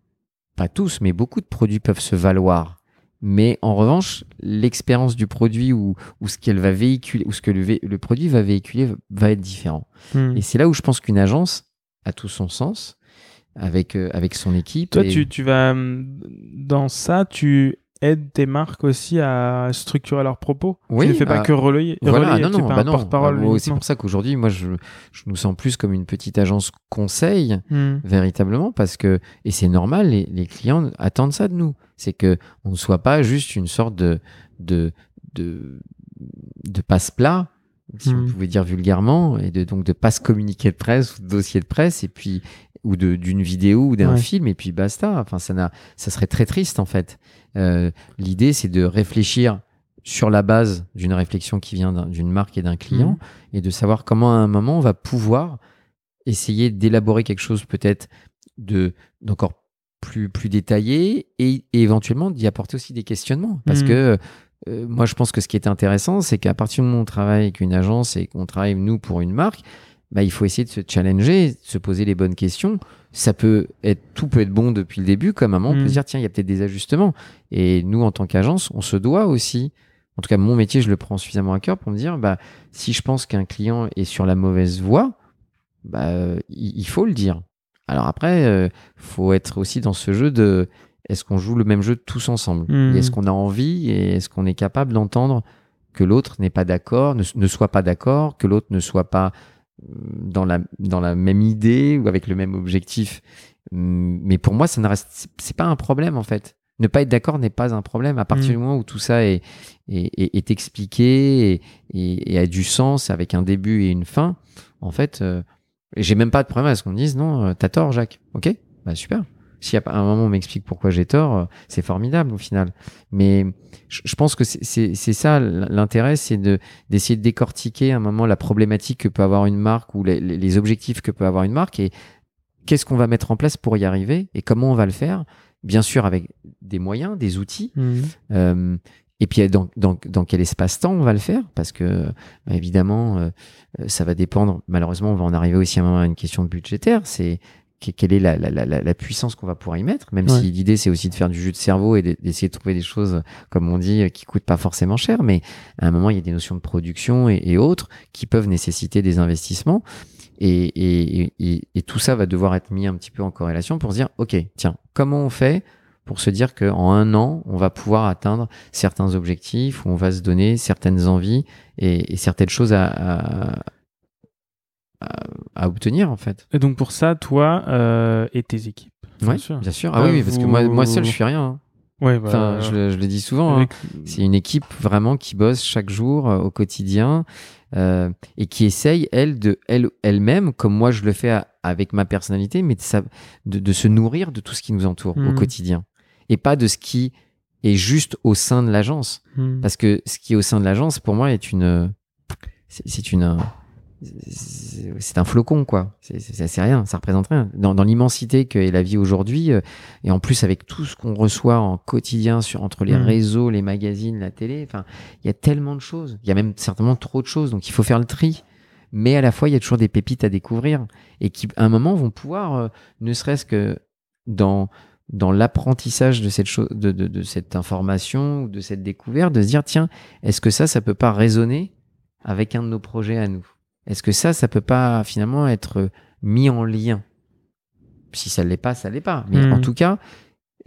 pas tous, mais beaucoup de produits peuvent se valoir. Mais en revanche, l'expérience du produit ou, ou ce qu'elle va véhiculer, ou ce que le, produit va véhiculer va être différent. Hmm. Et c'est là où je pense qu'une agence a tout son sens avec, euh, avec son équipe. Toi, et- tu, tu vas hum, dans ça, tu aides tes marques aussi à structurer leurs propos. Oui, tu ne fais pas à- que relayer. Voilà, relayer, non, bah un non. porte-parole. Bah, c'est uniquement. pour ça qu'aujourd'hui, moi, je, je nous sens plus comme une petite agence conseil, Hmm. véritablement, parce que, et c'est normal, les, les clients attendent ça de nous. C'est que on ne soit pas juste une sorte de, de, de, de passe-plat, si on Mhm. pouvait dire vulgairement, et de, donc de passe communiqué de presse ou de dossier de presse, et puis, ou de, d'une vidéo ou d'un Ouais. film, et puis basta. Enfin, ça n'a, ça serait très triste, en fait. Euh, l'idée, c'est de réfléchir sur la base d'une réflexion qui vient d'un- d'une marque et d'un client, Mhm. et de savoir comment à un moment on va pouvoir essayer d'élaborer quelque chose peut-être de d'encore plus plus détaillé et, et éventuellement d'y apporter aussi des questionnements parce Mhm. que euh, moi je pense que ce qui est intéressant c'est qu'à partir du moment où on travaille avec une agence et qu'on travaille nous pour une marque bah, il faut essayer de se challenger, de se poser les bonnes questions. Ça peut être, tout peut être bon depuis le début, comme à un moment, on peut se dire, tiens, il y a peut-être des ajustements. Et nous, en tant qu'agence, on se doit aussi, en tout cas, mon métier, je le prends suffisamment à cœur pour me dire, bah, si je pense qu'un client est sur la mauvaise voie, bah, il, faut le dire. Alors après, euh, faut être aussi dans ce jeu de, est-ce qu'on joue le même jeu tous ensemble? Et Est-ce qu'on a envie et est-ce qu'on est capable d'entendre que l'autre n'est pas d'accord, ne, ne soit pas d'accord, que l'autre ne soit pas dans la, dans la même idée ou avec le même objectif. Hum, Mais pour moi, ça ne reste, c'est- pas un problème en fait. Ne pas être d'accord n'est pas un problème. À partir Mm. du moment où tout ça est, est, est- est expliqué et, et- a du sens avec un début et une fin, en fait, euh, et j'ai même pas de problème à ce qu'on me dise non, euh, t'as tort, Jacques. Ok, bah super. Si à un moment on m'explique pourquoi j'ai tort, euh, c'est formidable au final. Mais je pense que c'est- ça l'intérêt, c'est de d'essayer de décortiquer à un moment la problématique que peut avoir une marque ou les, objectifs que peut avoir une marque et qu'est-ce qu'on va mettre en place pour y arriver et comment on va le faire. Bien sûr avec des moyens, des outils, Mhm. euh, et puis dans, dans, dans quel espace-temps on va le faire? Parce que évidemment, euh, ça va dépendre. Malheureusement, on va en arriver aussi à un moment à une question budgétaire. C'est quelle est la, la, la, la puissance qu'on va pouvoir y mettre Même Ouais. si l'idée c'est aussi de faire du jus de cerveau et de- d'essayer de trouver des choses, comme on dit, qui coûtent pas forcément cher. Mais à un moment, il y a des notions de production et, et autres qui peuvent nécessiter des investissements. Et, et, et, tout ça va devoir être mis un petit peu en corrélation pour se dire, ok, tiens, comment on fait pour se dire qu'en un an, on va pouvoir atteindre certains objectifs, où on va se donner certaines envies et, et certaines choses à, à, à- à obtenir, en fait. Et donc pour ça, toi euh, et tes équipes. Bien sûr. bien sûr. Ah oui, oui, parce que moi, moi seul, je suis rien. hein. Ouais, bah, Enfin, je, le- je le dis souvent. hein. C'est une équipe vraiment qui bosse chaque jour euh, au quotidien euh, et qui essaye, elle, de elle, elle-même, comme moi je le fais à- avec ma personnalité, mais de, sa- de, de se nourrir de tout ce qui nous entoure au Mhm. quotidien et pas de ce qui est juste au sein de l'agence. Mhm. Parce que ce qui est au sein de l'agence, pour moi, est une. C'est une. C'est- un flocon, quoi. C'est- rien, ça représente rien. Dans, dans l'immensité qu'est la vie aujourd'hui, euh, et en plus avec tout ce qu'on reçoit en quotidien sur, entre les Mm. réseaux, les magazines, la télé, enfin, il y a tellement de choses. Il y a même certainement trop de choses, donc il faut faire le tri. Mais à la fois, il y a toujours des pépites à découvrir et qui, à un moment, vont pouvoir, euh, ne serait-ce que dans dans l'apprentissage de cette chose, de, de, de cette information ou de cette découverte, de se dire tiens, est-ce que ça, ça peut pas résonner avec un de nos projets à nous? Est-ce que ça, ça peut pas finalement être mis en lien? Si ça l'est pas, ça l'est pas. Mais en tout cas,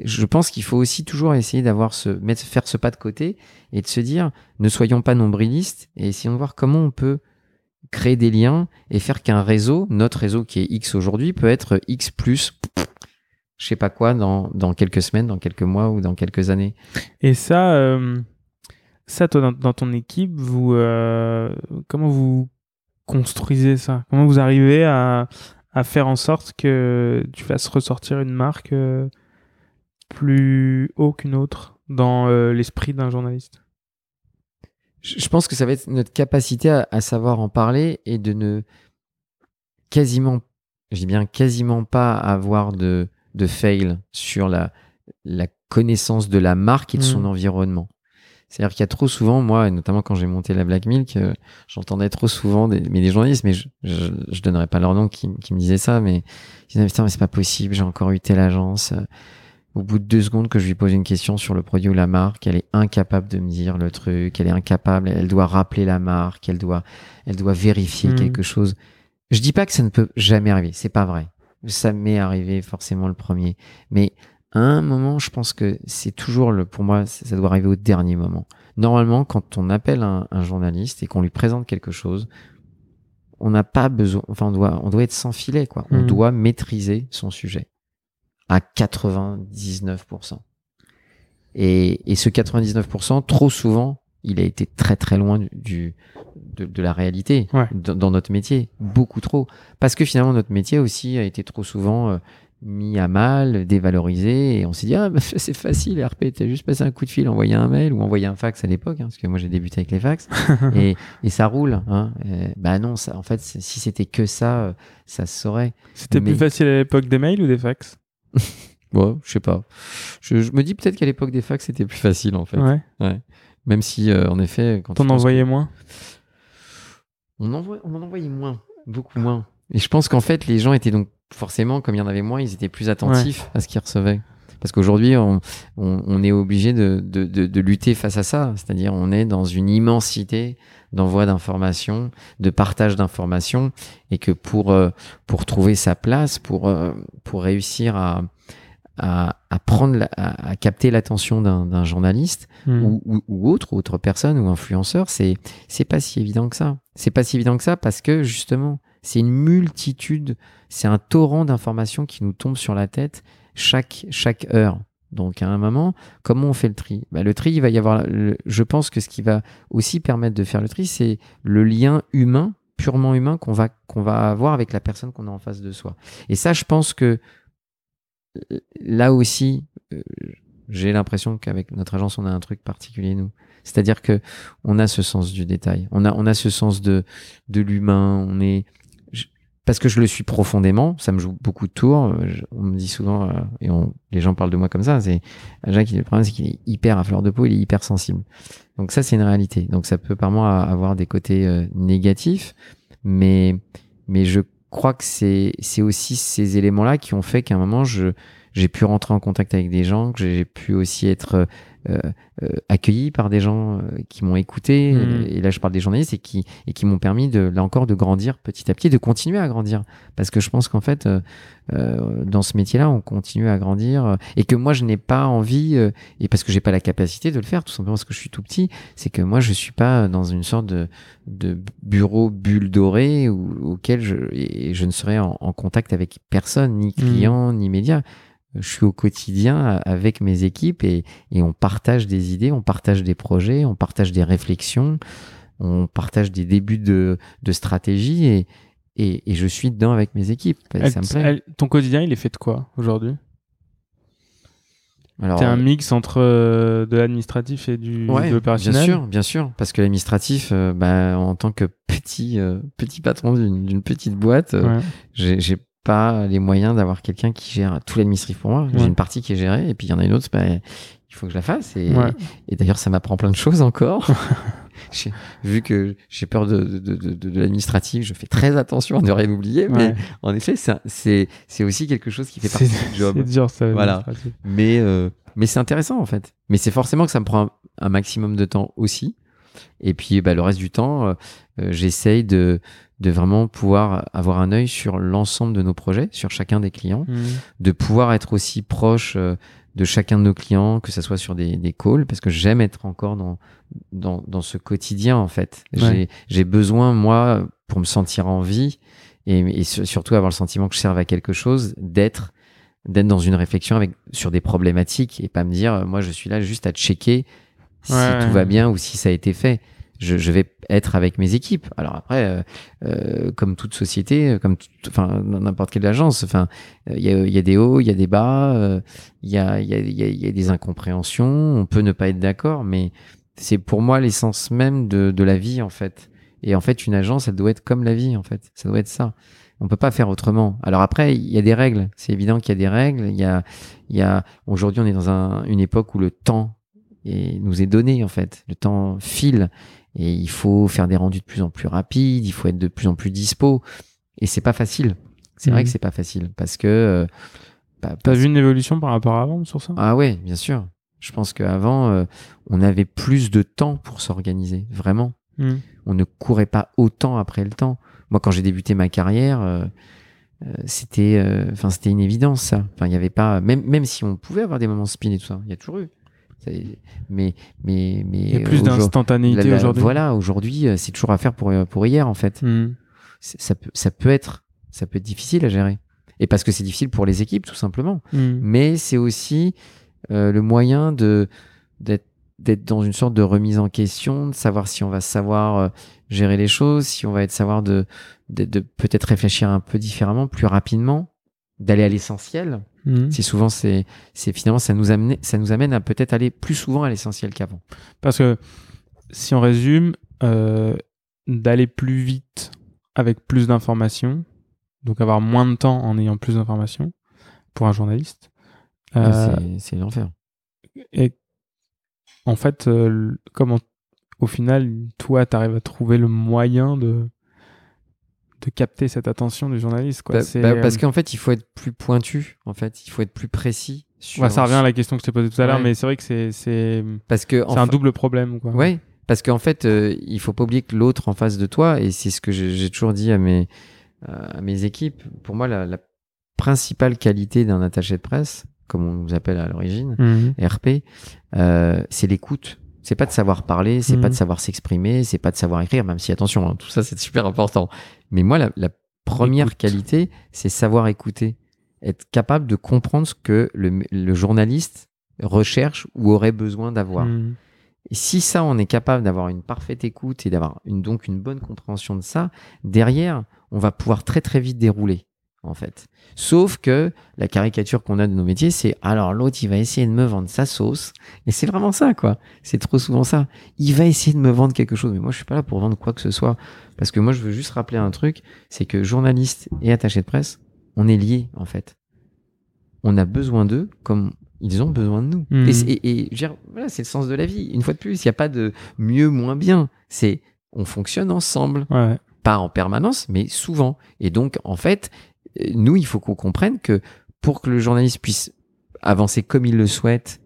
je pense qu'il faut aussi toujours essayer d'avoir ce mettre faire ce pas de côté et de se dire ne soyons pas nombrilistes et essayons de voir comment on peut créer des liens et faire qu'un réseau, notre réseau qui est X aujourd'hui, peut être X plus je sais pas quoi dans, dans quelques semaines, dans quelques mois ou dans quelques années. Et ça, euh, ça toi, dans, dans ton équipe, vous, euh, comment vous construisez ça Comment vous arrivez à, à faire en sorte que tu fasses ressortir une marque euh, plus haut qu'une autre dans euh, l'esprit d'un journaliste? Je pense que ça va être notre capacité à, à savoir en parler et de ne quasiment, je dis bien quasiment pas avoir de, de fail sur la, la connaissance de la marque et de son Mm. environnement. C'est-à-dire qu'il y a trop souvent, moi, et notamment quand j'ai monté la Black Milk, euh, j'entendais trop souvent des, mais des journalistes, mais je, je, je donnerai pas leur nom qui, qui me disaient ça, mais ils disaient putain mais c'est pas possible, j'ai encore eu telle agence. au bout de deux secondes que je lui pose une question sur le produit ou la marque, elle est incapable de me dire le truc, elle est incapable, elle doit rappeler la marque, elle doit, elle doit vérifier Mhm. quelque chose. Je dis pas que ça ne peut jamais arriver, c'est pas vrai. Ça m'est arrivé forcément le premier, mais à un moment, je pense que c'est toujours le, pour moi, ça doit arriver au dernier moment. Normalement, quand on appelle un, un journaliste et qu'on lui présente quelque chose, on n'a pas besoin, enfin, on doit, on doit être sans filet, quoi. On Mhm. doit maîtriser son sujet à 99%. Et, et ce 99%, trop souvent, il a été très très loin du, du- de, de la réalité Ouais. dans, dans notre métier, beaucoup trop. Parce que finalement, notre métier aussi a été trop souvent euh, mis à mal, dévalorisé, et on s'est dit ah bah, *laughs* c'est facile, RP, t'as juste passé un coup de fil, envoyé un mail ou envoyé un fax à l'époque, hein, parce que moi j'ai débuté avec les fax, *laughs* et, et ça roule. Hein. Euh, bah non, ça, en fait, si c'était que ça, euh, ça se saurait. C'était Mais- plus facile à l'époque des mails ou des fax? *laughs* Ouais, je sais pas. Je, je me dis peut-être qu'à l'époque des fax, c'était plus facile en fait. Ouais. Même si, euh, en effet, quand T'en envoyais moins? On, envoie, on en envoyait moins, beaucoup moins. Et je pense qu'en fait, les gens étaient donc forcément, comme il y en avait moins, ils étaient plus attentifs à ce qu'ils recevaient. Parce qu'aujourd'hui, on, on, on est obligé de, de, de, de lutter face à ça. C'est-à-dire, on est dans une immensité d'envoi d'informations, de partage d'informations, et que pour, euh, pour trouver sa place, pour, euh, pour réussir à, à, à prendre, la- à, à capter l'attention d'un journaliste, Hmm. ou, ou, ou autre, autre personne ou influenceur, c'est pas si évident que ça. C'est pas si évident que ça parce que justement, c'est une multitude, c'est un torrent d'informations qui nous tombe sur la tête chaque chaque heure. Donc à un moment, comment on fait le tri? Bah, Le tri, il va y avoir. je pense que ce qui va aussi permettre de faire le tri, c'est le lien humain, purement humain, qu'on va qu'on va avoir avec la personne qu'on a en face de soi. Et ça, je pense que euh, là aussi, euh, j'ai l'impression qu'avec notre agence, on a un truc particulier, nous. C'est-à-dire que on a ce sens du détail. On a, on a ce sens de, de l'humain. On est, parce que je le suis profondément. Ça me joue beaucoup de tours. Euh, on me dit souvent, euh, et on, les gens parlent de moi comme ça. C'est, le problème, c'est qu'il est hyper à fleur de peau, il est hyper sensible. Donc ça, c'est une réalité. Donc ça peut par moi avoir des côtés euh, négatifs, mais, mais je crois que c'est, c'est aussi ces éléments-là qui ont fait qu'à un moment, je, j'ai pu rentrer en contact avec des gens, que j'ai pu aussi être accueilli par des gens euh, qui m'ont écouté. Mhm. Et là, je parle des journalistes et qui, et qui m'ont permis de, là encore, de grandir petit à petit, de continuer à grandir. Parce que je pense qu'en fait, euh, euh, dans ce métier-là, on continue à grandir euh, et que moi, je n'ai pas envie, euh, et parce que j'ai pas la capacité de le faire, tout simplement parce que je suis tout petit, c'est que moi, je suis pas dans une sorte de, de bureau bulle dorée où- auquel je, et je ne serai en, en contact avec personne, ni client, ni média. Je suis au quotidien avec mes équipes et, et on partage des idées, on partage des projets, on partage des réflexions, on partage des débuts de, de stratégie et, et, et je suis dedans avec mes équipes. Et Elle- ça me plaît. elle- ton quotidien, il est fait de quoi aujourd'hui? Alors, T'es un mix entre euh, de l'administratif et du Ouais, de bien sûr, bien sûr, parce que l'administratif, euh, bah, en tant que petit euh, petit patron d'une d'une petite boîte, euh, Ouais. j'ai j'ai pas les moyens d'avoir quelqu'un qui gère tout l'administratif pour moi. J'ai une partie qui est gérée et puis il y en a une autre, bah, il faut que je la fasse et, Ouais. et d'ailleurs ça m'apprend plein de choses encore. *laughs* Vu que j'ai peur de, de, de, de, de l'administratif, je fais très attention à ne rien oublier. Mais Ouais. en effet, c'est aussi quelque chose qui fait partie du *laughs* job. c'est dur ça. Voilà. Mais, euh, mais c'est intéressant en fait. Mais c'est forcément que ça me prend un, un maximum de temps aussi. Et puis bah, le reste du temps, euh, euh, j'essaye de, de vraiment pouvoir avoir un œil sur l'ensemble de nos projets, sur chacun des clients, Mhm. de pouvoir être aussi proche euh, de chacun de nos clients, que ce soit sur des, des calls, parce que j'aime être encore dans, dans, dans ce quotidien en fait. Ouais. J'ai- besoin, moi, pour me sentir en vie et, et su- surtout avoir le sentiment que je serve à quelque chose, d'être d'être dans une réflexion avec sur des problématiques et pas me dire moi je suis là juste à checker si Ouais. tout va bien ou si ça a été fait. Je, vais être avec mes équipes. Alors après, euh, euh, comme toute société, euh, comme enfin n'importe quelle agence, enfin il y, a, des hauts, il y a des bas, il y, a, y, a, y, a, des incompréhensions. On peut ne pas être d'accord, mais c'est pour moi l'essence même de, la vie en fait. Et en fait, une agence, elle doit être comme la vie en fait. Ça doit être ça. On peut pas faire autrement. Alors après, il y a des règles. C'est évident qu'il y a des règles. Il y a, y a. Aujourd'hui, on est dans un, une époque où le temps est, nous est donné en fait. Le temps file et il faut faire des rendus de plus en plus rapides. Il faut être de plus en plus dispo. Et c'est pas facile. C'est vrai Mhm. que c'est pas facile parce que euh, pas, T'as vu une évolution par rapport à avant sur ça? Ah ouais, bien sûr. Je pense qu'avant, euh, on avait plus de temps pour s'organiser, vraiment. Hmm. On ne courait pas autant après le temps. Moi, quand j'ai débuté ma carrière, euh, euh, c'était, euh, enfin, c'était une évidence ça. Enfin, il y avait pas, même, même si on pouvait avoir des moments spin et tout ça, il y a toujours eu. Mais, mais, mais. Il y a euh, plus d'instantanéité aujourd'hui. Voilà, aujourd'hui, euh, c'est toujours à faire pour, pour hier, en fait. Hmm. Ça peut, ça peut être, ça peut être difficile à gérer. Et parce que c'est difficile pour les équipes, tout simplement Hmm. mais c'est aussi euh, le moyen de d'être d'être dans une sorte de remise en question, de savoir si on va savoir euh, gérer les choses, si on va être savoir de de, de peut-être réfléchir un peu différemment, plus rapidement, d'aller à l'essentiel. Hmm. Si souvent c'est c'est finalement ça nous amène ça nous amène à peut-être aller plus souvent à l'essentiel qu'avant. Parce que si on résume, euh, d'aller plus vite avec plus d'informations, donc avoir moins de temps en ayant plus d'informations pour un journaliste. Euh, C'est- c'est l'enfer. et en fait, euh, comment au final, toi, tu arrives à trouver le moyen de de capter cette attention du journaliste quoi. Bah- bah, parce euh, qu'en fait, il faut être plus pointu. En fait, il faut être plus précis. Sur, ouais, ça revient à la question que je t'ai posée tout à l'heure, Ouais. mais c'est vrai que c'est c'est parce que c'est enfin- un double problème quoi. Ouais, parce qu'en fait, euh, il faut pas oublier que l'autre en face de toi, et c'est ce que j'ai toujours dit à mes, à mes équipes, pour moi, la, la principale qualité d'un attaché de presse, comme on nous appelle à l'origine, Mhm. RP, euh, c'est l'écoute. C'est pas de savoir parler, c'est pas de savoir s'exprimer, c'est pas de savoir écrire, même si attention, hein, tout ça c'est super important. Mais moi, la, la première Écoute. qualité, c'est savoir écouter, être capable de comprendre ce que le, le journaliste recherche ou aurait besoin d'avoir. Mhm. Et si ça, on est capable d'avoir une parfaite écoute et d'avoir une, donc une bonne compréhension de ça, derrière, on va pouvoir très très vite dérouler, en fait. Sauf que la caricature qu'on a de nos métiers, c'est alors l'autre, il va essayer de me vendre sa sauce. Et c'est vraiment ça, quoi. C'est trop souvent ça. Il va essayer de me vendre quelque chose. Mais moi, je suis pas là pour vendre quoi que ce soit. Parce que moi, je veux juste rappeler un truc, c'est que journaliste et attaché de presse, on est liés, en fait. On a besoin d'eux comme ils ont besoin de nous. Mhm. Et, et, et je veux dire, voilà, c'est le sens de la vie. Une fois de plus, il n'y a pas de mieux, moins bien. C'est on fonctionne ensemble, Ouais. pas en permanence, mais souvent. Et donc, en fait, nous, il faut qu'on comprenne que pour que le journaliste puisse avancer comme il le souhaite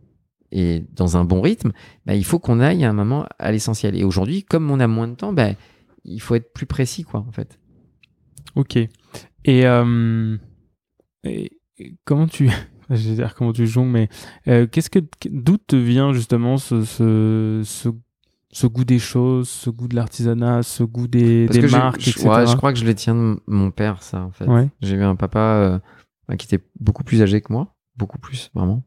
et dans un bon rythme, bah, il faut qu'on aille à un moment à l'essentiel. Et aujourd'hui, comme on a moins de temps, bah, il faut être plus précis, quoi, en fait. Ok. Et, euh, comment tu, *laughs* je vais dire comment tu jongles, mais euh, qu'est-ce que, d'où te vient justement ce, ce goût des choses, ce goût de l'artisanat, ce goût des, Parce des que marques, je, etc. ouais, je crois que je le tiens de mon père, ça, en fait. Ouais. J'ai eu un papa euh, qui était beaucoup plus âgé que moi, beaucoup plus, vraiment.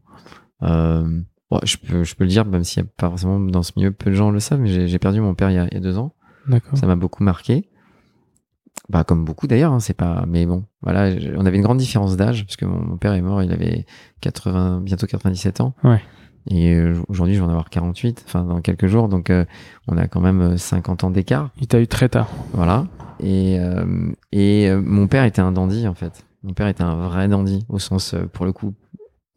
Euh, bon, je, peux, je peux le dire, même s'il n'y a pas forcément dans ce milieu, peu de gens le savent, mais j'ai perdu mon père il y a, il y a deux ans. Ça m'a beaucoup marqué. Bah, comme beaucoup d'ailleurs, hein, c'est pas. Mais bon, voilà, on avait une grande différence d'âge, parce que mon, mon père est mort, il avait 80, bientôt 97 ans. Ouais. Et euh, aujourd'hui, je vais en avoir 48, enfin dans quelques jours, donc euh, on a quand même euh, 50 ans d'écart. Il t'a eu très tard. Voilà. Et, euh, et euh, mon père était un dandy, en fait. Mon père était un vrai dandy, au sens, euh, pour le coup,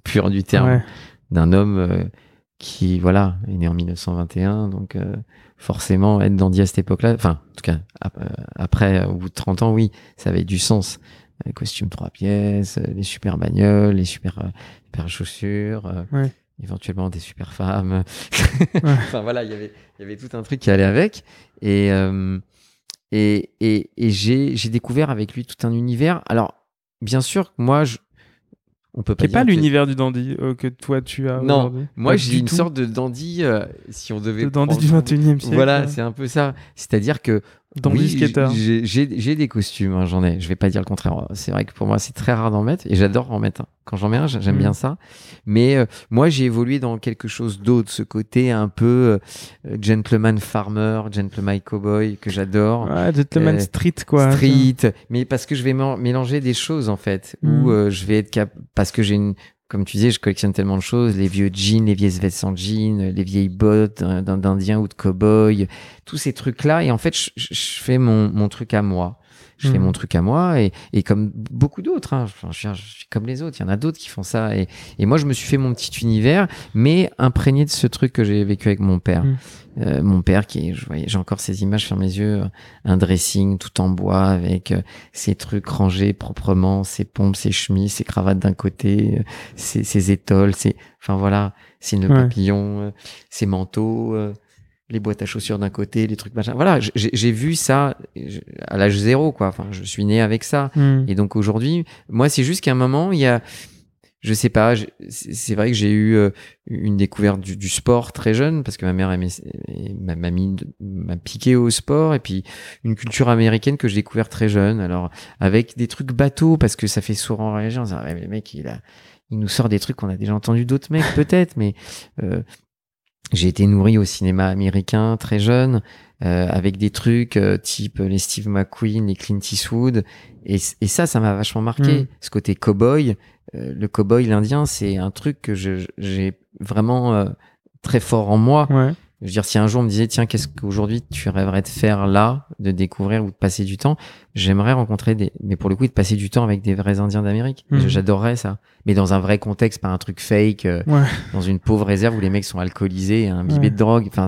pur du terme, Ouais. d'un homme euh, qui, voilà, est né en 1921. Donc, euh, forcément, être dandy à cette époque-là, enfin, en tout cas, ap- euh, après, euh, au bout de 30 ans, oui, ça avait du sens. Les costumes trois pièces, euh, les super bagnoles, les super euh, de chaussures. euh, Ouais. Éventuellement des super femmes. *laughs* enfin voilà, il y avait il y avait tout un truc qui allait avec et euh, et et, et j'ai j'ai découvert avec lui tout un univers. Alors bien sûr, moi je on peut pas Qui pas l'univers du dandy euh, que toi tu as Non. Moi j'ai une tout. sorte de dandy euh, si on devait de dandy du prendre- 21e siècle. Voilà, ouais. c'est un peu ça. C'est-à-dire que dandy oui, skater. j'ai- des costumes, hein, j'en ai. Je vais pas dire le contraire. C'est vrai que pour moi, c'est très rare d'en mettre et j'adore en mettre. Quand j'en mets un, j'aime Mm. bien ça. Mais euh, moi, j'ai évolué dans quelque chose d'autre, ce côté un peu euh, gentleman farmer, gentleman cowboy que j'adore. Ouais, gentleman Euh, street quoi. Street, mais parce que je vais mé- mélanger des choses en fait, Mm. où euh, je vais être cap parce que j'ai une, comme tu disais, je collectionne tellement de choses, les vieux jeans, les vieilles vestes en jean, les vieilles bottes euh, d'un- d'Indien ou de cowboy, tous ces trucs-là, et en fait, je, fais mon truc à moi. Je fais Mhm. mon truc à moi et, et comme beaucoup d'autres, hein, je, suis- je suis comme les autres, il y en a d'autres qui font ça et, et moi je me suis fait mon petit univers, mais imprégné de ce truc que j'ai vécu avec mon père. Mhm. Euh, mon père qui est, je voyais, j'ai encore ces images sur mes yeux, euh, un dressing tout en bois avec euh, ses trucs rangés proprement, ses pompes, ses chemises, ses cravates d'un côté, euh, ses, ses étoiles, ses, enfin voilà, ses nœuds Ouais. papillons, ses manteaux, euh, les boîtes à chaussures d'un côté, les trucs machin. Voilà, j'ai vu ça à l'âge zéro, quoi. Enfin, je suis né avec ça. Hmm. Et donc aujourd'hui, moi, c'est juste qu'à un moment, il y a, je sais pas, c'est vrai que j'ai eu euh, une découverte du, du sport très jeune parce que ma mère aimait, ma mamie m'a piqué au sport et puis une culture américaine que j'ai découvert très jeune. Alors avec des trucs bateaux parce que ça fait souvent réagir. On se dit, Ah mais le mec, il a, il nous sort des trucs qu'on a déjà entendu d'autres mecs peut-être, mais euh, j'ai été nourri au cinéma américain très jeune, euh, avec des trucs euh, type les Steve McQueen, les Clint Eastwood, et, et ça, ça m'a vachement marqué. Mm. Ce côté cowboy, euh, le cowboy, l'Indien, c'est un truc que j'ai vraiment euh, très fort en moi. Ouais. Je veux dire, si un jour on me disait, tiens, qu'est-ce qu'aujourd'hui tu rêverais de faire là, de découvrir ou de passer du temps, j'aimerais rencontrer des, mais pour le coup, de passer du temps avec des vrais Indiens d'Amérique. Mhm. J'adorerais ça. Mais dans un vrai contexte, pas un truc fake, euh, Ouais. dans une pauvre réserve où les mecs sont alcoolisés, imbibés Ouais. de drogue. Enfin,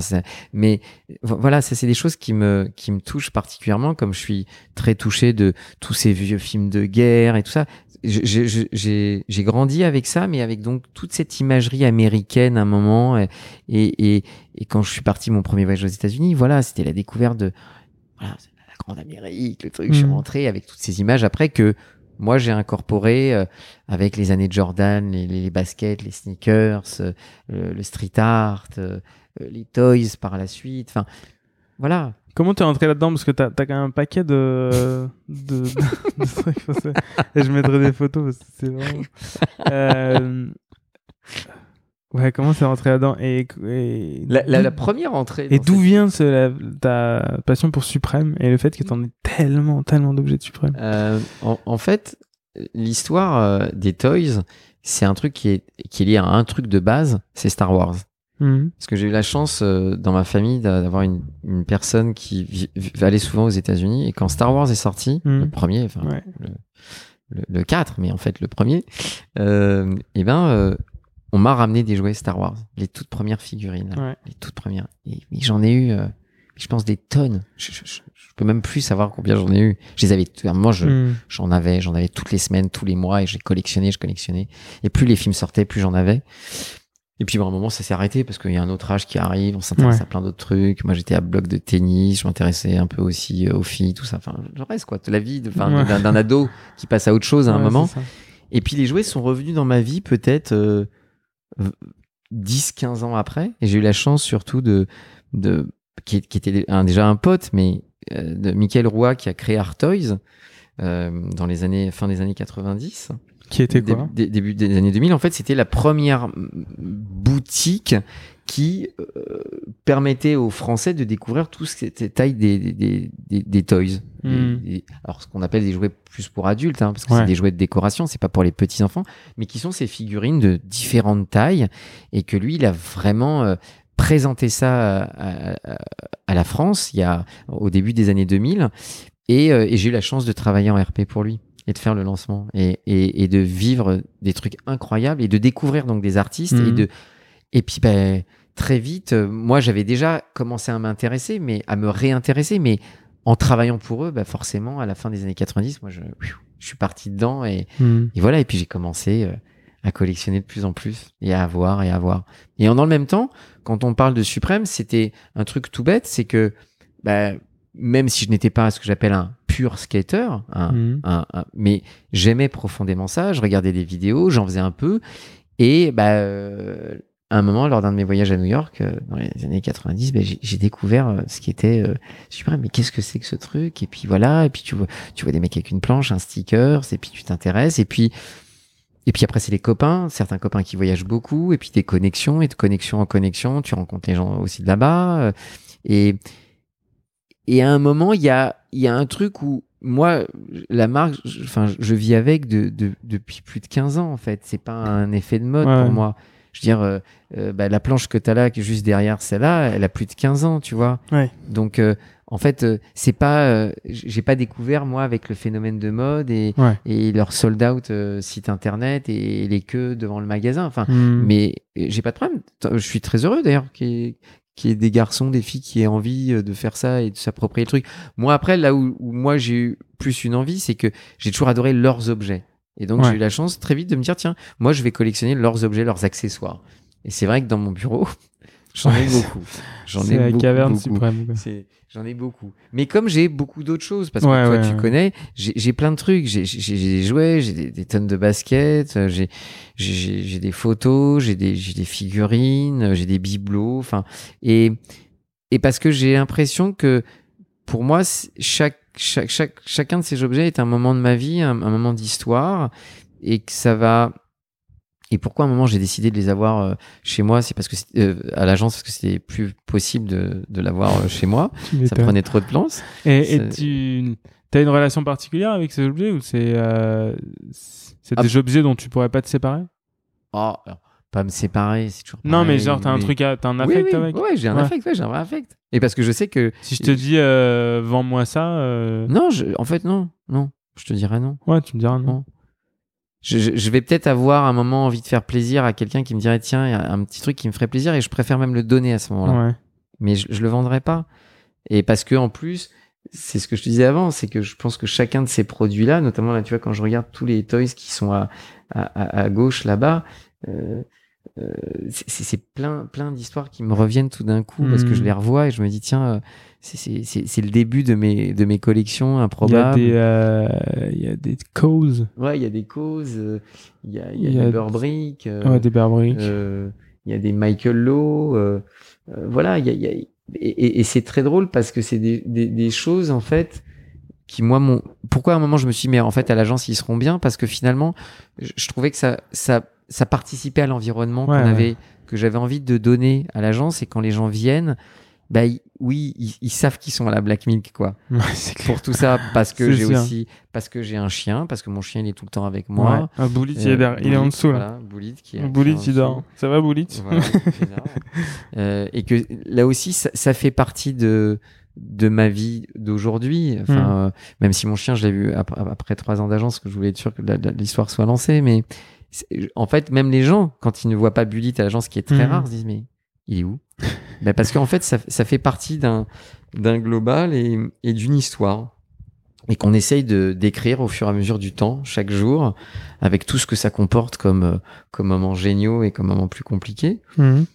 mais vo- voilà, ça c'est des choses qui me qui me touchent particulièrement, comme je suis très touché de tous ces vieux films de guerre et tout ça. J'ai j'ai grandi avec ça, mais avec donc toute cette imagerie américaine à un moment. Et, et, et, et quand je suis parti mon premier voyage aux États-Unis, voilà, c'était la découverte de voilà, grande Amérique, le truc. Je suis Mhm. rentré avec toutes ces images après que moi j'ai incorporé euh, avec les années de Jordan, les, les baskets, les sneakers, euh, le, le street art, euh, les toys par la suite. Enfin, voilà. Comment t'es rentré là-dedans? Parce que t'as as quand même un paquet de, de, de- de trucs. Et je mettrai des photos parce que c'est vraiment. *laughs* Ouais, comment t'es rentré là-dedans Et, et, La, la- la première entrée. et d'où cette- vient ce, la- ta passion pour Suprême et le fait que t'en aies tellement, tellement d'objets de Suprême? Euh, en, en fait, l'histoire euh, des toys, c'est un truc qui est, qui est lié à un truc de base, c'est Star Wars. Mhm. Parce que j'ai eu la chance euh, dans ma famille d'a- d'avoir une, une personne qui allait souvent aux États-Unis et quand Star Wars est sorti, Mhm. le premier, enfin Ouais. le, le 4, mais en fait le premier, euh, et ben euh, on m'a ramené des jouets Star Wars, les toutes premières figurines, là, Ouais. les toutes premières. Et, et j'en ai eu, euh, je pense des tonnes. Je, je, je- je peux même plus savoir combien j'en ai eu. Je les avais, à un moment, je. J'en avais, j'en avais toutes les semaines, tous les mois, et j'ai collectionné, je collectionnais. Et plus les films sortaient, plus j'en avais. Et puis, à un moment, ça s'est arrêté parce qu'il y a un autre âge qui arrive, on s'intéresse Ouais. à plein d'autres trucs. Moi, j'étais à bloc de tennis, je m'intéressais un peu aussi euh, aux filles, tout ça. Enfin, je reste, quoi, de la vie Ouais. d'un ado qui passe à autre chose à un moment. Et puis, les jouets sont revenus dans ma vie peut-être euh, 10, 15 ans après. Et j'ai eu la chance surtout de, de qui, qui était un- déjà un pote, mais euh, de Michael Roy qui a créé Art Toys euh, dans les années fin des années 90 Qui était quoi? dé- début des années 2000 en fait c'était la première boutique qui euh, permettait aux Français de découvrir tout ce qui était taille des, des, des, des- toys. Mm. des- alors ce qu'on appelle des jouets plus pour adultes, hein, parce que Ouais. c'est des jouets de décoration, c'est pas pour les petits enfants, mais qui sont ces figurines de différentes tailles et que lui, il a vraiment euh, présenté ça à, à- à la France il y a au début des années 2000 et, euh, et j'ai eu la chance de travailler en RP pour lui et de faire le lancement et, et, et de vivre des trucs incroyables et de découvrir donc des artistes et Mhm. de et puis ben très vite euh, moi j'avais déjà commencé à m'intéresser mais à me réintéresser mais en travaillant pour eux bah forcément à la fin des années 90 moi je, je suis parti dedans et, Mhm. et voilà et puis j'ai commencé euh, à collectionner de plus en plus et à avoir et à avoir et en dans le même temps quand on parle de Suprême c'était un truc tout bête c'est que bah, même si je n'étais pas ce que j'appelle un pur skater un, Mhm. un- un- mais j'aimais profondément ça. Je regardais des vidéos, j'en faisais un peu. Et bah, euh, à un moment, lors d'un de mes voyages à New York, euh, dans les années 90, bah, j'ai découvert euh, ce qui était euh, super. Mais qu'est-ce que c'est que ce truc? Et puis voilà. Et puis tu vois, tu vois des mecs avec une planche, un sticker. Et puis tu t'intéresses. Et puis et puis après, c'est les copains, certains copains qui voyagent beaucoup, et puis des connexions, et de connexion en connexion, tu rencontres les gens aussi de là-bas. euh, Et, et à un moment, il y a, il y a un truc où moi, la marque, je- enfin, je vis avec de, de- depuis plus de 15 ans, en fait. C'est pas un effet de mode Ouais. pour moi. Je veux dire, euh, euh, bah, la planche que tu as là, qui est juste derrière celle-là, elle a plus de 15 ans, tu vois. Ouais. Donc, euh, en fait, euh, c'est pas, euh, j'ai pas découvert moi avec le phénomène de mode et, Ouais. et leur sold out site internet et les queues devant le magasin. Enfin, Hmm. mais j'ai pas de problème. Je suis très heureux d'ailleurs qu'il y, ait- des garçons, des filles qui aient envie de faire ça et de s'approprier le truc. Moi, après, là où, où moi j'ai eu plus une envie, c'est que j'ai toujours adoré leurs objets. Et donc, Ouais. j'ai eu la chance très vite de me dire, tiens, moi, je vais collectionner leurs objets, leurs accessoires. Et c'est vrai que dans mon bureau, *laughs* j'en ai beaucoup. J'en ai la beaucoup. caverne beaucoup. suprême. J'en ai beaucoup. Mais comme j'ai beaucoup d'autres choses, parce que Ouais, toi, ouais, tu connais, j'ai j'ai plein de trucs. J'ai des jouets, j'ai des, des tonnes de baskets, euh, j'ai j'ai- j'ai j'ai des photos, j'ai des, j'ai des figurines, euh, j'ai des bibelots. Enfin, et, et parce que j'ai l'impression que pour moi, chaque, chaque, chaque, chacun de ces objets est un moment de ma vie, un, un moment d'histoire, et que ça va. Et pourquoi à un moment j'ai décidé de les avoir euh, chez moi C'est parce que euh, à l'agence parce que c'était plus possible de, de l'avoir euh, chez moi. *laughs* Ça prenait trop de place. Et, tu as une relation particulière avec ces objets ou c'est c'est Ah. des objets dont tu pourrais pas te séparer? Oh, alors, pas me séparer, c'est toujours. Non, mais genre, t'as un mais- truc, à- t'as un affect oui, avec Ouais, j'ai un Ouais. affect, ouais, j'ai un vrai affect. Et parce que je sais que. Si je te dis, euh, vends-moi ça, euh, Non, je... en fait, non, non. Je te dirais non. ouais, tu me diras non. Non. Je, vais peut-être avoir un moment envie de faire plaisir à quelqu'un qui me dirait tiens, il y a un petit truc qui me ferait plaisir et je préfère même le donner à ce moment-là. Ouais. Mais je, je le vendrai pas. Et parce que en plus, c'est ce que je te disais avant, c'est que je pense que chacun de ces produits-là, notamment là, tu vois, quand je regarde tous les toys qui sont à- à gauche là-bas, euh, euh, c'est- plein, plein d'histoires qui me reviennent tout d'un coup parce que je Mhm. les revois et je me dis tiens, euh, c'est- c'est c'est- c'est le début de mes, de mes collections Il y improbables. euh, il y a des causes, Ouais, il y a des causes, euh, il y a, il y a y a des Burbrick, euh, ouais, des euh, il y a des Michael Lowe, voilà, il y a, il y a- et, et- et c'est très drôle parce que c'est des, des, des choses en fait qui moi m'ont. Pourquoi à un moment je me suis dit mais en fait à l'agence ils seront bien? Parce que finalement je, je trouvais que ça ça ça participait à l'environnement Ouais, qu'on ouais. avait que j'avais envie de donner à l'agence et quand les gens viennent bah oui ils, ils savent qu'ils sont à la Black Milk quoi *laughs* Ouais, pour tout ça parce que j'ai aussi parce que j'ai un chien parce que mon chien il est tout le temps avec moi. Ah, Boulit, il est Euh, derrière- il est en dessous là. voilà, Boulit qui est qui est Boulit, en il dort. Ça va, Boulit Voilà. *laughs* Euh, et que là aussi, ça, ça fait partie de de ma vie d'aujourd'hui. Enfin, euh, même si mon chien, je l'ai vu après, après trois ans d'agence, que je voulais être sûr que l'histoire soit lancée. Mais en fait, même les gens, quand ils ne voient pas Bullet à l'agence, qui est très Mhm. rare, se disent mais il est où? *laughs* Ben Parce qu'en fait, ça, ça fait partie d'un d'un global et, et d'une histoire. Et qu'on essaye de d'écrire au fur et à mesure du temps, chaque jour, avec tout ce que ça comporte comme, euh, comme moments géniaux et comme moments plus compliqués Mhm.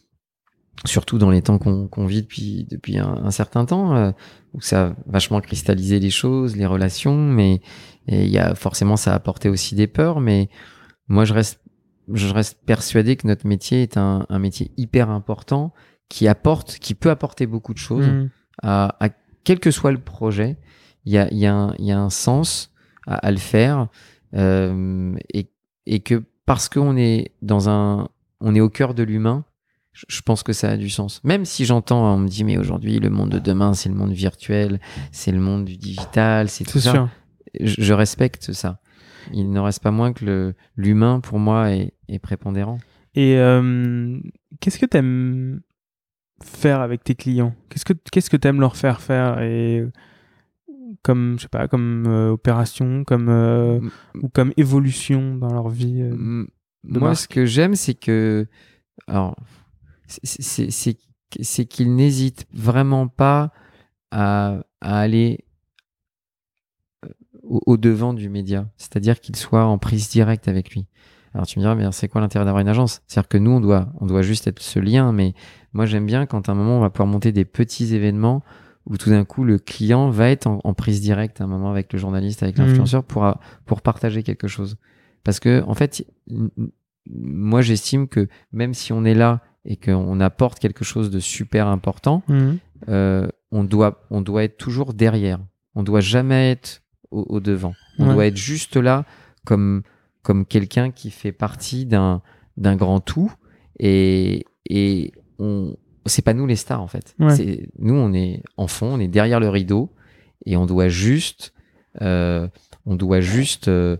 surtout dans les temps qu'on qu'on vit depuis depuis un, un certain temps euh, où ça a vachement cristallisé les choses les relations mais il y a forcément ça a apporté aussi des peurs mais moi je reste je reste persuadé que notre métier est un, un métier hyper important qui apporte qui peut apporter beaucoup de choses Mhm. à, à quel que soit le projet, il y a, il y a, y a un sens à, à le faire euh, et, et que parce qu'on est dans un, on est au cœur de l'humain, je, pense que ça a du sens. Même si j'entends, on me dit mais aujourd'hui le monde de demain c'est le monde virtuel, c'est le monde du digital, c'est tout ça. je respecte ça. Il n'en reste pas moins que le- l'humain pour moi est, est prépondérant. Et euh, qu'est-ce que t'aimes faire avec tes clients? Qu'est-ce que qu'est-ce que t'aimes leur faire faire et comme je sais pas comme euh, opération, comme euh, ou comme évolution dans leur vie. euh. Moi, marque? ce que j'aime, c'est que, alors, c'est- c'est c'est- c'est qu'il n'hésite vraiment pas à, à aller au, au devant du média, c'est-à-dire qu'il soit en prise directe avec lui. Alors tu me diras, mais c'est quoi l'intérêt d'avoir une agence? C'est-à-dire que nous, on doit, on doit juste être ce lien, mais moi j'aime bien quand à un moment on va pouvoir monter des petits événements où tout d'un coup le client va être en, en prise directe à un moment avec le journaliste, avec Mhm. l'influenceur pour, a- pour partager quelque chose. Parce que en fait, moi j'estime que même si on est là et qu'on apporte quelque chose de super important, Mhm. euh, on doit on doit être toujours derrière. On doit jamais être au, au devant. On Ouais. doit être juste là comme comme quelqu'un qui fait partie d'un d'un grand tout et et on c'est pas nous les stars en fait. Ouais. Nous on est en fond, on est derrière le rideau et on doit juste euh, on doit juste euh,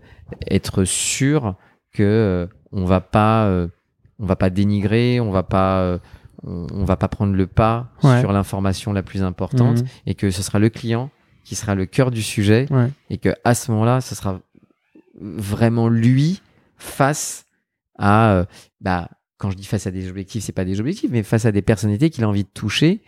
être sûr que euh, on va pas euh, on va pas dénigrer, on va pas euh, on, on va pas prendre le pas Ouais. sur l'information la plus importante Mhm. et que ce sera le client qui sera le cœur du sujet Ouais. et que à ce moment-là, ce sera vraiment lui face à, euh, bah, quand je dis face à des objectifs, c'est pas des objectifs, mais face à des personnalités qu'il a envie de toucher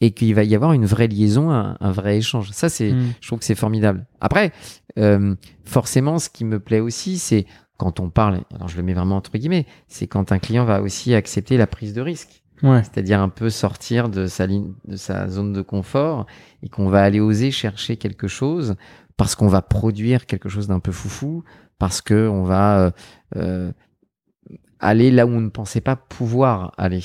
et qu'il va y avoir une vraie liaison, un, un vrai échange. Ça, c'est, Mm. je trouve que c'est formidable. Après, euh, forcément, ce qui me plaît aussi, c'est quand on parle, alors je le mets vraiment entre guillemets, c'est quand un client va aussi accepter la prise de risque Ouais. c'est-à-dire un peu sortir de sa ligne, de sa zone de confort et qu'on va aller oser chercher quelque chose parce qu'on va produire quelque chose d'un peu foufou, parce que on va euh, euh, aller là où on ne pensait pas pouvoir aller.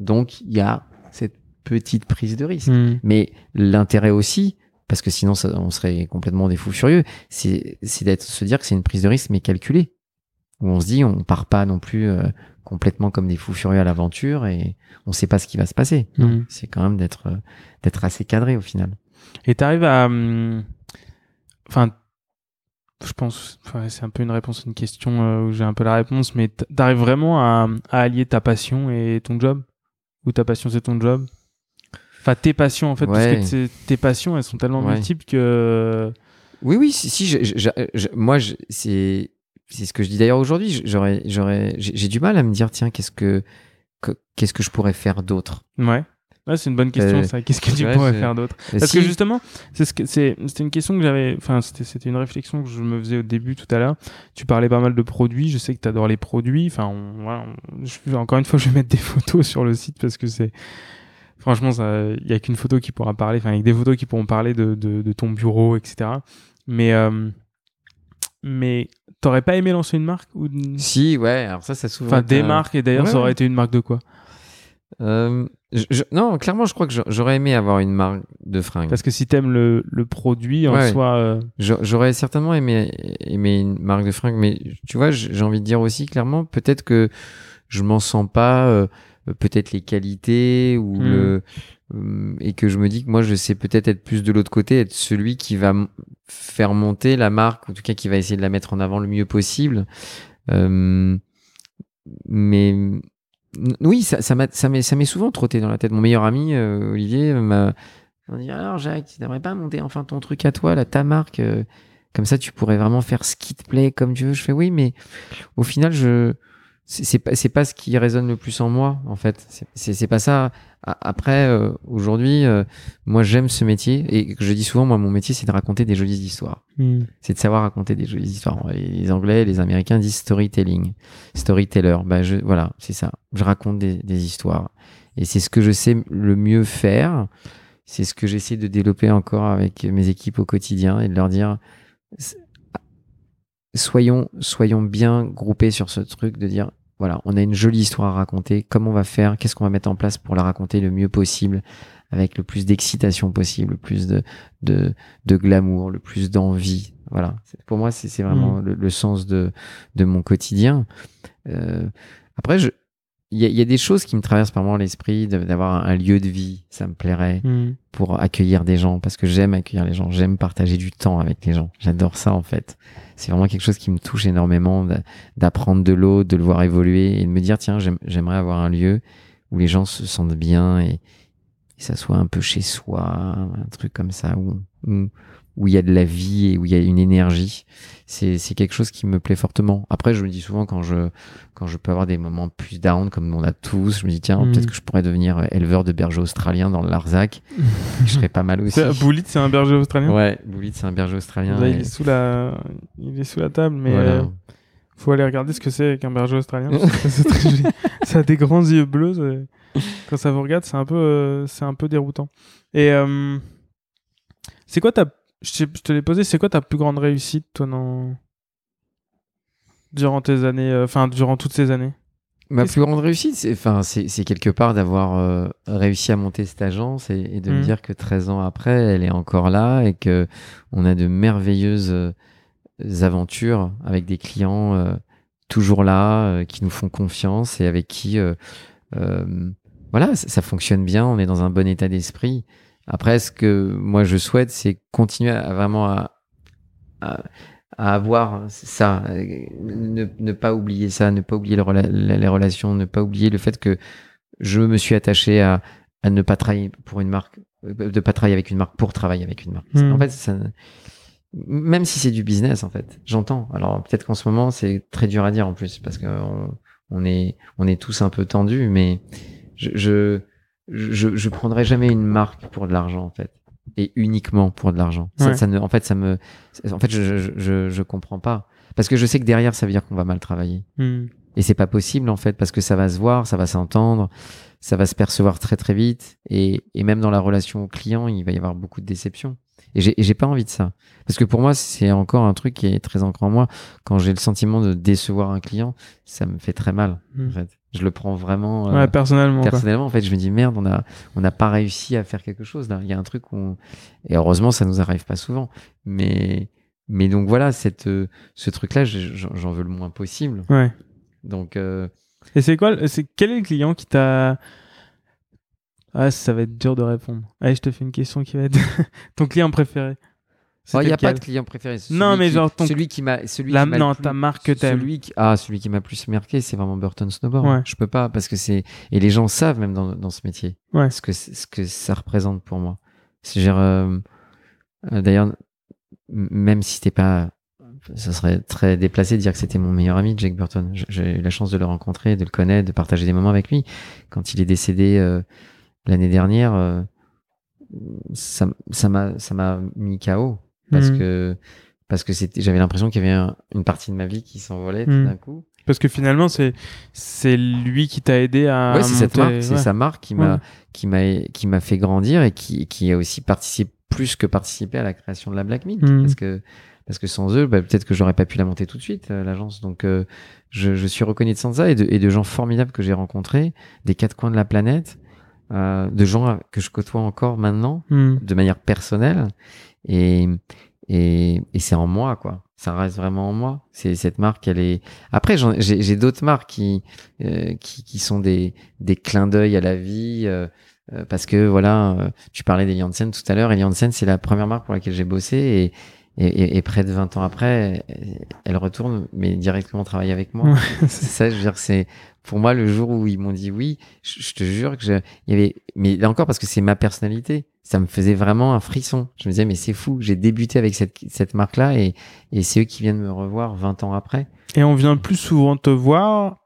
Donc il y a cette petite prise de risque. Mm. Mais l'intérêt aussi, parce que sinon ça- on serait complètement des fous furieux, c'est c'est d'être se dire que c'est une prise de risque mais calculée. Où on se dit on part pas non plus euh, complètement comme des fous furieux à l'aventure et on sait pas ce qui va se passer. Mhm. C'est quand même d'être euh, d'être assez cadré au final. Et t'arrives à. hum, Enfin, je pense. enfin, c'est un peu une réponse à une question euh, où j'ai un peu la réponse, mais t'arrives vraiment à, à allier ta passion et ton job? Ou ta passion c'est ton job? Enfin, tes passions en fait, parce que tes passions elles sont tellement Ouais. multiples que. Oui, oui, si, si je- je- je- moi, je- c'est c'est ce que je dis d'ailleurs aujourd'hui. J'aurais, j'aurais, j'ai du mal à me dire, tiens, qu'est-ce que, que- qu'est-ce que je pourrais faire d'autre? Ouais. Ouais, c'est une bonne question Euh, ça. Qu'est-ce que tu ouais, pourrais faire d'autre? Parce si- que justement, c'est ce que c'est c'était une question que j'avais enfin c'était c'était une réflexion que je me faisais au début tout à l'heure. Tu parlais pas mal de produits, je sais que tu adores les produits. Enfin on- voilà, on- je- encore une fois, *laughs* je vais mettre des photos sur le site parce que c'est franchement il y a qu'une photo qui pourra parler enfin avec des photos qui pourront parler de de, de ton bureau etc. Mais euh, mais t'aurais pas aimé lancer une marque ou si, ouais. Alors ça, ça a souvent. enfin des marques et d'ailleurs Ouais, ça aurait ouais. été une marque de quoi? Euh, je- je- non, clairement, je crois que j'a- j'aurais aimé avoir une marque de fringues. Parce que si t'aimes le le produit en Ouais. soi euh, J'a- J'aurais certainement aimé, aimé une marque de fringues, mais tu vois, j'ai envie de dire aussi clairement, peut-être que je m'en sens pas, euh, peut-être les qualités ou Mm. le, et que je me dis que moi, je sais peut-être être plus de l'autre côté, être celui qui va faire monter la marque, en tout cas qui va essayer de la mettre en avant le mieux possible. Euh, mais oui, ça, ça m'a- m'est souvent trotté dans la tête. Mon meilleur ami, euh, Olivier, m'a on dit alors Jacques, tu devrais pas monter enfin ton truc à toi, là, ta marque. euh, comme ça, tu pourrais vraiment faire ce qui te plaît comme tu veux. Je fais oui, mais au final, je c'est pas c'est pas ce qui résonne le plus en moi en fait. C'est pas ça. Après, euh, aujourd'hui, euh, moi j'aime ce métier et je dis souvent, moi mon métier c'est de raconter des jolies histoires hmm. c'est de savoir raconter des jolies histoires. Les Anglais, les Américains disent storytelling, storyteller. Bah je, voilà, c'est ça. Je raconte des, des histoires et c'est ce que je sais le mieux faire. C'est ce que j'essaie de développer encore avec mes équipes au quotidien et de leur dire soyons soyons bien groupés sur ce truc de dire voilà, on a une jolie histoire à raconter. Comment on va faire? Qu'est-ce qu'on va mettre en place pour la raconter le mieux possible, avec le plus d'excitation possible, le plus de, de, de glamour, le plus d'envie? Voilà. Pour moi, c'est c'est vraiment le, le sens de, de mon quotidien. Euh, après, je, il y a, il y a des choses qui me traversent par moi l'esprit d'avoir un, lieu de vie. Ça me plairait Hmm. pour accueillir des gens parce que j'aime accueillir les gens, j'aime partager du temps avec les gens. J'adore ça en fait. C'est vraiment quelque chose qui me touche énormément d'a- d'apprendre de l'autre, de le voir évoluer et de me dire tiens, j'aime- j'aimerais avoir un lieu où les gens se sentent bien et, et ça soit un peu chez soi, un truc comme ça où où où il y a de la vie et où il y a une énergie. C'est c'est quelque chose qui me plaît fortement. Après, je me dis souvent quand je quand je peux avoir des moments plus down comme on a tous, je me dis tiens, Mhm. peut-être que je pourrais devenir éleveur de bergers australiens dans le Larzac. je serais pas mal aussi. *laughs* Boulit, c'est un berger australien? Ouais, Boulit, c'est un berger australien. Là, et- il est sous la, il est sous la table, mais voilà. euh, faut aller regarder ce que c'est avec un berger australien. c'est très joli. Ça a des grands yeux bleus. Quand ça vous regarde, c'est un peu, euh, c'est un peu déroutant. Et euh, c'est quoi ta, je te l'ai posé, c'est quoi ta plus grande réussite, toi, dans durant tes années, euh, durant toutes ces années? Ma plus grande réussite, c'est enfin, c'est c'est quelque part d'avoir euh, réussi à monter cette agence et, et de me Mhm. dire que 13 ans après, elle est encore là et que on a de merveilleuses euh, aventures avec des clients euh, toujours là, qui nous font confiance et avec qui, voilà, ça, ça fonctionne bien. On est dans un bon état d'esprit. Après, ce que moi je souhaite, c'est continuer à vraiment à, à, à avoir ça, ne, ne pas oublier ça, ne pas oublier le rela- la- les relations, ne pas oublier le fait que je me suis attaché à, à ne pas travailler pour une marque, de pas travailler avec une marque pour travailler avec une marque. Hmm. En fait, ça, même si c'est du business, en fait, j'entends. Alors peut-être qu'en ce moment, c'est très dur à dire en plus parce que on, on est, on est tous un peu tendus, mais je, je, je, je prendrai jamais une marque pour de l'argent en fait et uniquement pour de l'argent. Ça, Ouais. ça ne, en fait, ça me, en fait, je, je, je, je comprends pas parce que je sais que derrière, ça veut dire qu'on va mal travailler. Hmm. Et c'est pas possible en fait parce que ça va se voir, ça va s'entendre, ça va se percevoir très très vite et, et même dans la relation client, il va y avoir beaucoup de déception. Et j'ai pas envie de ça parce que pour moi c'est encore un truc qui est très ancré en moi. Quand j'ai le sentiment de décevoir un client, ça me fait très mal. Hmm. En fait, je le prends vraiment euh, Ouais, personnellement. quoi. personnellement. En fait, je me dis merde, on a on n'a pas réussi à faire quelque chose là. Il y a un truc où on... et heureusement ça nous arrive pas souvent. Mais mais donc voilà cette euh, ce truc là, j'en veux le moins possible. Ouais. Donc euh, Et c'est quoi c'est quel est le client qui t'a Ah, ça va être dur de répondre. Allez, je te fais une question qui va être *laughs* ton client préféré. Oh, il n'y a pas de client préféré. Non, mais qui- genre ton- celui qui m'a celui La- qui m'a non, plus- ta marque que t'aimes. celui qui ah celui qui m'a plus marqué c'est vraiment Burton Snowboard Ouais. je peux pas parce que c'est et les gens savent même dans, dans ce métier Ouais. ce que ce que ça représente pour moi c'est euh, euh, d'ailleurs même si c'était pas ça serait très déplacé de dire que c'était mon meilleur ami Jake Burton j'ai eu la chance de le rencontrer de le connaître de partager des moments avec lui quand il est décédé euh, l'année dernière euh, ça m'a ça m'a mis KO parce Mhm. que parce que c'était j'avais l'impression qu'il y avait un- une partie de ma vie qui s'envolait tout Mhm. d'un coup Parce que finalement, c'est c'est lui qui t'a aidé à. ouais c'est cette marque c'est sa marque qui m'a Ouais. qui m'a qui m'a fait grandir et qui qui a aussi participé plus que participé à la création de la Black Milk Mhm. parce que parce que sans eux bah, peut-être que j'aurais pas pu la monter tout de suite euh, l'agence donc euh, je, je suis reconnaissant de ça et de, et de gens formidables que j'ai rencontrés des quatre coins de la planète euh, de gens que je côtoie encore maintenant Hmm. de manière personnelle. Et et, et c'est en moi quoi. Ça reste vraiment en moi. C'est cette marque elle est après j'ai d'autres marques qui, euh, qui qui sont des des clins d'œil à la vie euh, euh, parce que voilà euh, tu parlais des Janssen tout à l'heure. Et Janssen c'est la première marque pour laquelle j'ai bossé et et, et, et près de 20 ans après, elle retourne, mais directement travailler avec moi. Ça, je veux dire, c'est pour moi le jour où ils m'ont dit oui, je, je te jure que je, il y avait, mais là encore parce que c'est ma personnalité, ça me faisait vraiment un frisson. Je me disais mais c'est fou, j'ai débuté avec cette cette marque là et et c'est eux qui viennent me revoir 20 ans après. Et on vient plus souvent te voir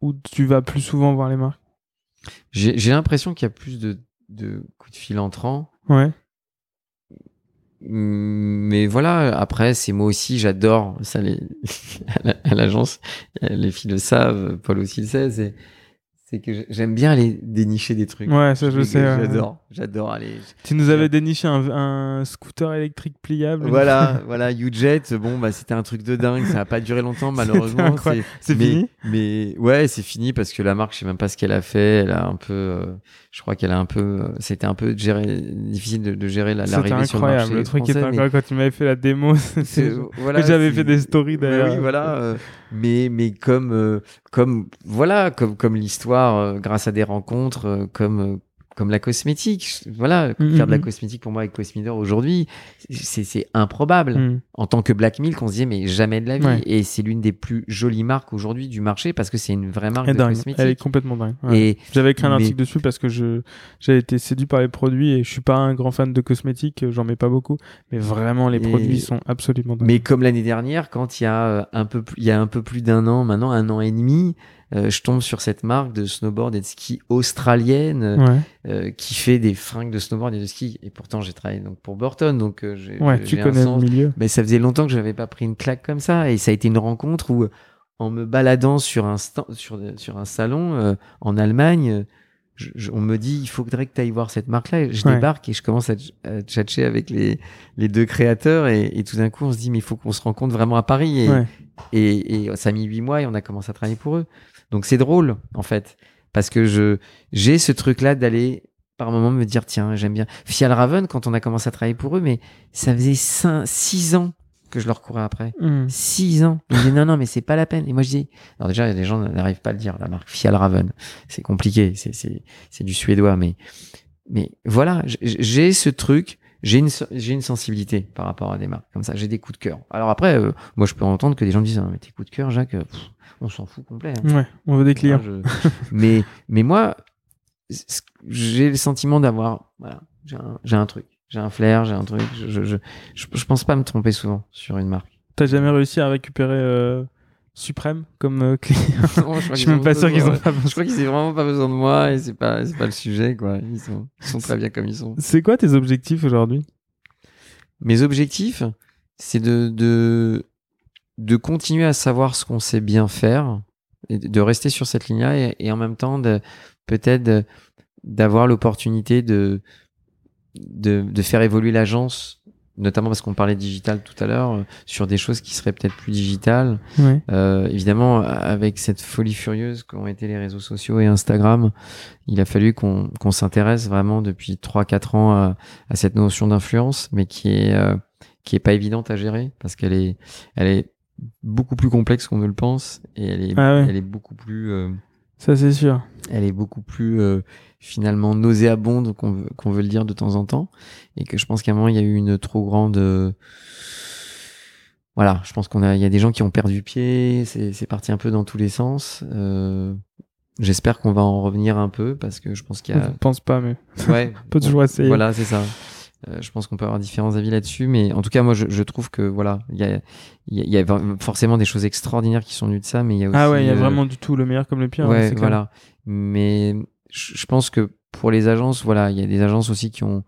ou tu vas plus souvent voir les marques? J'ai j'ai l'impression qu'il y a plus de de coups de fil entrants. Ouais. Mais voilà, après, c'est moi aussi, j'adore ça. Les, à la- *laughs* à l'agence, les filles le savent, Paul aussi le sait. C'est, c'est que j'aime bien aller dénicher des trucs. Ouais, ça je sais. ouais. J'adore, j'adore aller. Tu nous avais déniché un, un scooter électrique pliable. Voilà, *laughs* voilà, UJet, bon, bah, c'était un truc de dingue. Ça a pas duré longtemps, *laughs* malheureusement. C'est mais- fini? Mais ouais, c'est fini parce que la marque, je sais même pas ce qu'elle a fait. Elle a un peu, euh, je crois qu'elle a un peu, c'était un peu géré, difficile de, de gérer la- l'arrivée sur le marché incroyable. Le truc était français, mais incroyable quand tu m'avais fait la démo. c'est- voilà, J'avais c'est- fait des stories Mais d'ailleurs. oui, voilà. euh, mais mais comme euh, comme voilà comme comme l'histoire euh, grâce à des rencontres euh, comme euh, comme la cosmétique. Voilà, Mhm, faire de la mhm. cosmétique pour moi avec Cosmidor aujourd'hui, c'est improbable. En tant que Black Milk, on se disait mais jamais de la vie. Ouais. Et c'est l'une des plus jolies marques aujourd'hui du marché parce que c'est une vraie marque de dingue. cosmétique. Elle est complètement dingue. ouais. Et J'avais écrit un mais- article dessus parce que je j'avais été séduit par les produits et je suis pas un grand fan de cosmétiques, j'en mets pas beaucoup, mais vraiment les Et- produits sont absolument dingues. Mais comme l'année dernière, quand il y a euh, un peu plus, il y a un peu plus d'un an, maintenant un an et demi, euh, je tombe sur cette marque de snowboard et de ski australienne euh, Ouais, euh, qui fait des fringues de snowboard et de ski. Et pourtant, j'ai travaillé donc pour Burton, donc euh, j'ai ouais, tu un connais le sens. milieu. Mais ça faisait longtemps que je n'avais pas pris une claque comme ça, et ça a été une rencontre où, en me baladant sur un stand, sur sur un salon euh, en Allemagne. je- je- on me dit il faudrait que tu ailles voir cette marque là je Ouais. débarque et je commence à, à tchatcher avec les, les deux créateurs et, et tout d'un coup on se dit mais il faut qu'on se rencontre vraiment à Paris et, Ouais. et, et ça a mis huit mois et on a commencé à travailler pour eux. Donc c'est drôle en fait parce que je j'ai ce truc là d'aller par moment me dire tiens j'aime bien Fial Raven quand on a commencé à travailler pour eux mais ça faisait cinq, six ans que je leur courais après. Hmm. Six ans. Ils me disaient non, non, mais c'est pas la peine. Et moi, je dis, alors déjà, les gens n'arrivent pas à le dire, la marque Fial Raven. C'est compliqué. C'est, c'est, c'est du suédois, mais, mais voilà, j'ai ce truc. J'ai une, j'ai une sensibilité par rapport à des marques comme ça. J'ai des coups de cœur. Alors après, euh, moi, je peux entendre que des gens me disent, Ah, mais tes coups de cœur, Jacques, euh, pff, on s'en fout complet. hein. Ouais, on veut des clients. Je- *laughs* mais, mais moi, j'ai le sentiment d'avoir, voilà, j'ai un, j'ai un truc, j'ai un flair, j'ai un truc. Je, je, je, je, je pense pas me tromper souvent sur une marque. T'as jamais réussi à récupérer euh, Suprême comme euh, client *laughs* Non, je Je suis même pas sûr qu'ils ont besoin- pas Je crois qu'ils ont vraiment pas besoin de moi et c'est pas, c'est pas le sujet, quoi. Ils sont, ils sont très bien comme ils sont. C'est quoi tes objectifs aujourd'hui? Mes objectifs, c'est de, de, de continuer à savoir ce qu'on sait bien faire, et de rester sur cette ligne-là et, et en même temps de peut-être d'avoir l'opportunité de, de, de faire évoluer l'agence, notamment parce qu'on parlait digital tout à l'heure, euh, sur des choses qui seraient peut-être plus digitales. Ouais. Euh, évidemment, avec cette folie furieuse qu'ont été les réseaux sociaux et Instagram, il a fallu qu'on qu'on s'intéresse vraiment depuis 3-4 ans à, à cette notion d'influence, mais qui est euh, qui est pas évidente à gérer parce qu'elle est elle est beaucoup plus complexe qu'on ne le pense et elle est Ah ouais. elle est beaucoup plus euh, Ça, c'est sûr. elle est beaucoup plus euh, finalement nauséabonde qu'on veut, qu'on veut le dire de temps en temps et que je pense qu'à un moment il y a eu une trop grande euh, voilà je pense qu'on a il y a des gens qui ont perdu pied c'est c'est parti un peu dans tous les sens euh, j'espère qu'on va en revenir un peu parce que je pense qu'il y Je a pense pas, mais ouais *laughs* on peut toujours essayer. voilà c'est ça Euh, je pense qu'on peut avoir différents avis là-dessus, mais en tout cas, moi, je, je trouve que voilà, il y a, il y a- il y a forcément des choses extraordinaires qui sont venues de ça, mais il y a aussi. ah ouais, il y a euh, vraiment du tout le meilleur comme le pire. hein, Ouais, voilà. Mais je pense que pour les agences, voilà, il y a des agences aussi qui ont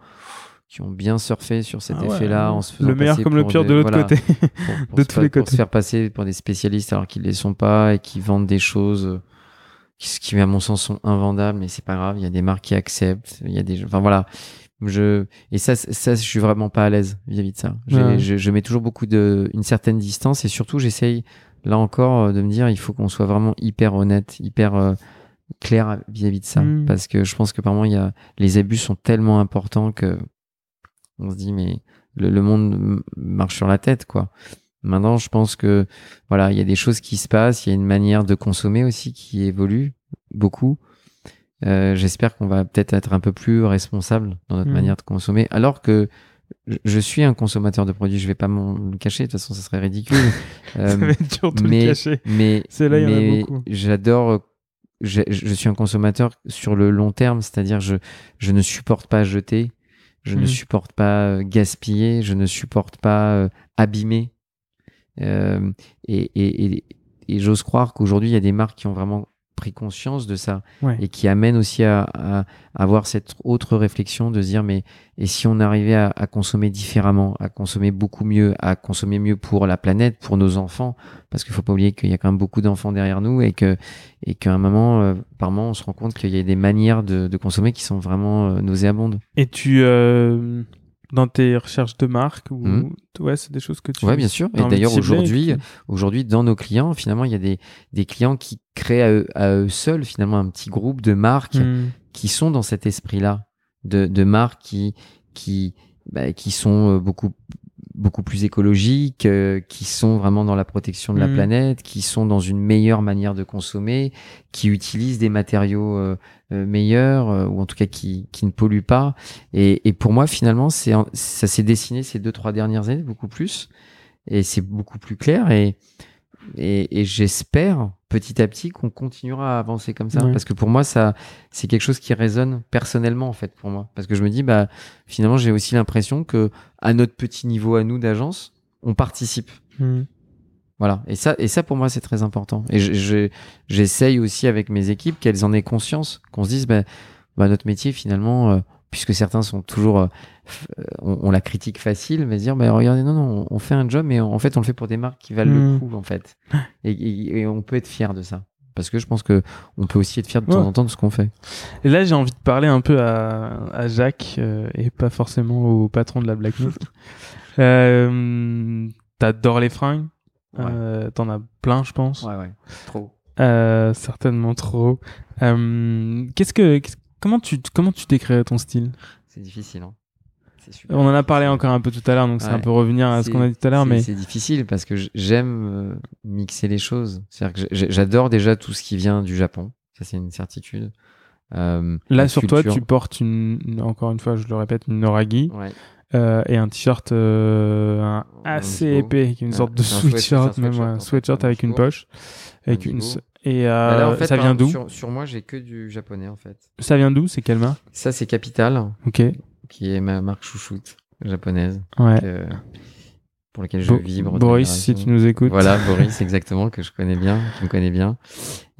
qui ont bien surfé sur cet Ah ouais, effet-là en se faisant Le meilleur comme le pour pire des- de l'autre voilà, côté. pour- pour *laughs* de tous les pour côtés. se faire passer pour des spécialistes alors qu'ils ne les sont pas et qui vendent des choses euh, qui, qui à mon sens sont invendables mais c'est pas grave il y a des marques qui acceptent il y a des enfin voilà je et ça ça je suis vraiment pas à l'aise vis-à-vis de ça Ouais. je, je mets toujours beaucoup de une certaine distance et surtout j'essaye là encore euh, de me dire il faut qu'on soit vraiment hyper honnête hyper euh, clair vis-à-vis de ça Mm. parce que je pense que par moment il y a les abus sont tellement importants que on se dit mais le, le monde marche sur la tête quoi maintenant je pense que voilà il y a des choses qui se passent il y a une manière de consommer aussi qui évolue beaucoup Euh, j'espère qu'on va peut-être être un peu plus responsable dans notre Mhm. manière de consommer alors que je- suis un consommateur de produits je vais pas m'en le cacher de toute façon ça serait ridicule *laughs* Ça va Euh, être dur de mais- le cacher. mais C'est là, il y en a mais beaucoup. j'adore je, je suis un consommateur sur le long terme c'est-à-dire je je ne supporte pas jeter je ne Mhm. supporte pas euh, gaspiller je ne supporte pas euh, abîmer Euh, et et, et, et j'ose croire qu'aujourd'hui il y a des marques qui ont vraiment pris conscience de ça Ouais. et qui amènent aussi à, à avoir cette autre réflexion de se dire mais et si on arrivait à, à consommer différemment à consommer beaucoup mieux à consommer mieux pour la planète pour nos enfants? Parce qu'il faut pas oublier qu'il y a quand même beaucoup d'enfants derrière nous et que et qu'à un moment euh, par moment on se rend compte qu'il y a des manières de, de consommer qui sont vraiment euh, nauséabondes Et tu, euh, dans tes recherches de marque, ou... Mhm. ouais, c'est des choses que tu. ouais bien sûr et d'ailleurs aujourd'hui que- aujourd'hui dans nos clients finalement il y a des des clients qui créent à eux, à eux seuls finalement un petit groupe de marques Mhm. qui sont dans cet esprit-là de, de marques qui qui bah, qui sont euh, beaucoup beaucoup plus écologiques, euh, qui sont vraiment dans la protection de la Mhm. planète, qui sont dans une meilleure manière de consommer, qui utilisent des matériaux euh, euh, meilleurs euh, ou en tout cas qui qui ne polluent pas. Et, et pour moi finalement c'est ça s'est dessiné ces deux trois dernières années beaucoup plus et c'est beaucoup plus clair et et, et j'espère petit à petit qu'on continuera à avancer comme ça Ouais. parce que pour moi ça c'est quelque chose qui résonne personnellement en fait pour moi parce que je me dis bah finalement j'ai aussi l'impression que à notre petit niveau à nous d'agence on participe Mhm. Voilà. Et ça et ça pour moi c'est très important. Et je- je- j'essaye aussi avec mes équipes qu'elles en aient conscience qu'on se dise bah, bah, notre métier finalement euh, puisque certains sont toujours euh, euh, on, on la critique facile mais se dire bah regardez non non on, fait un job mais en fait on le fait pour des marques qui valent le coup en fait. Et, et- et on peut être fier de ça. Parce que je pense que on peut aussi être fier de temps en temps de ce qu'on fait. Et là, j'ai envie de parler un peu à, à Jacques euh, et pas forcément au patron de la Black *laughs* euh, T'adores les fringues? Euh, T'en as plein, je pense. ouais ouais trop Euh, certainement trop. Euh, qu'est-ce que, comment tu, comment tu décrirais ton style? C'est difficile hein super On en a parlé difficile. encore un peu tout à l'heure, donc c'est un peu revenir à ce qu'on a dit tout à l'heure, mais c'est difficile parce que j'aime mixer les choses. C'est-à-dire que j'adore déjà tout ce qui vient du Japon. Ça, c'est une certitude. Euh, là sur toi, tu portes une- encore une fois, je le répète, une noragi Ouais. Euh, et un t-shirt euh, assez épais, qui est une Un- sorte de sweatshirt, même un sweatshirt avec une poche, avec une Et euh, là, en fait, ça vient d'où? sur, sur moi, j'ai que du japonais en fait. Ça vient d'où C'est quelle marque? Ça, c'est Capital, Ok. qui est ma marque chouchoute japonaise, Ouais. que- pour laquelle je Bo- vibre. Boris, si tu nous écoutes. Voilà, Boris, exactement, que je connais bien, qui me connaît bien,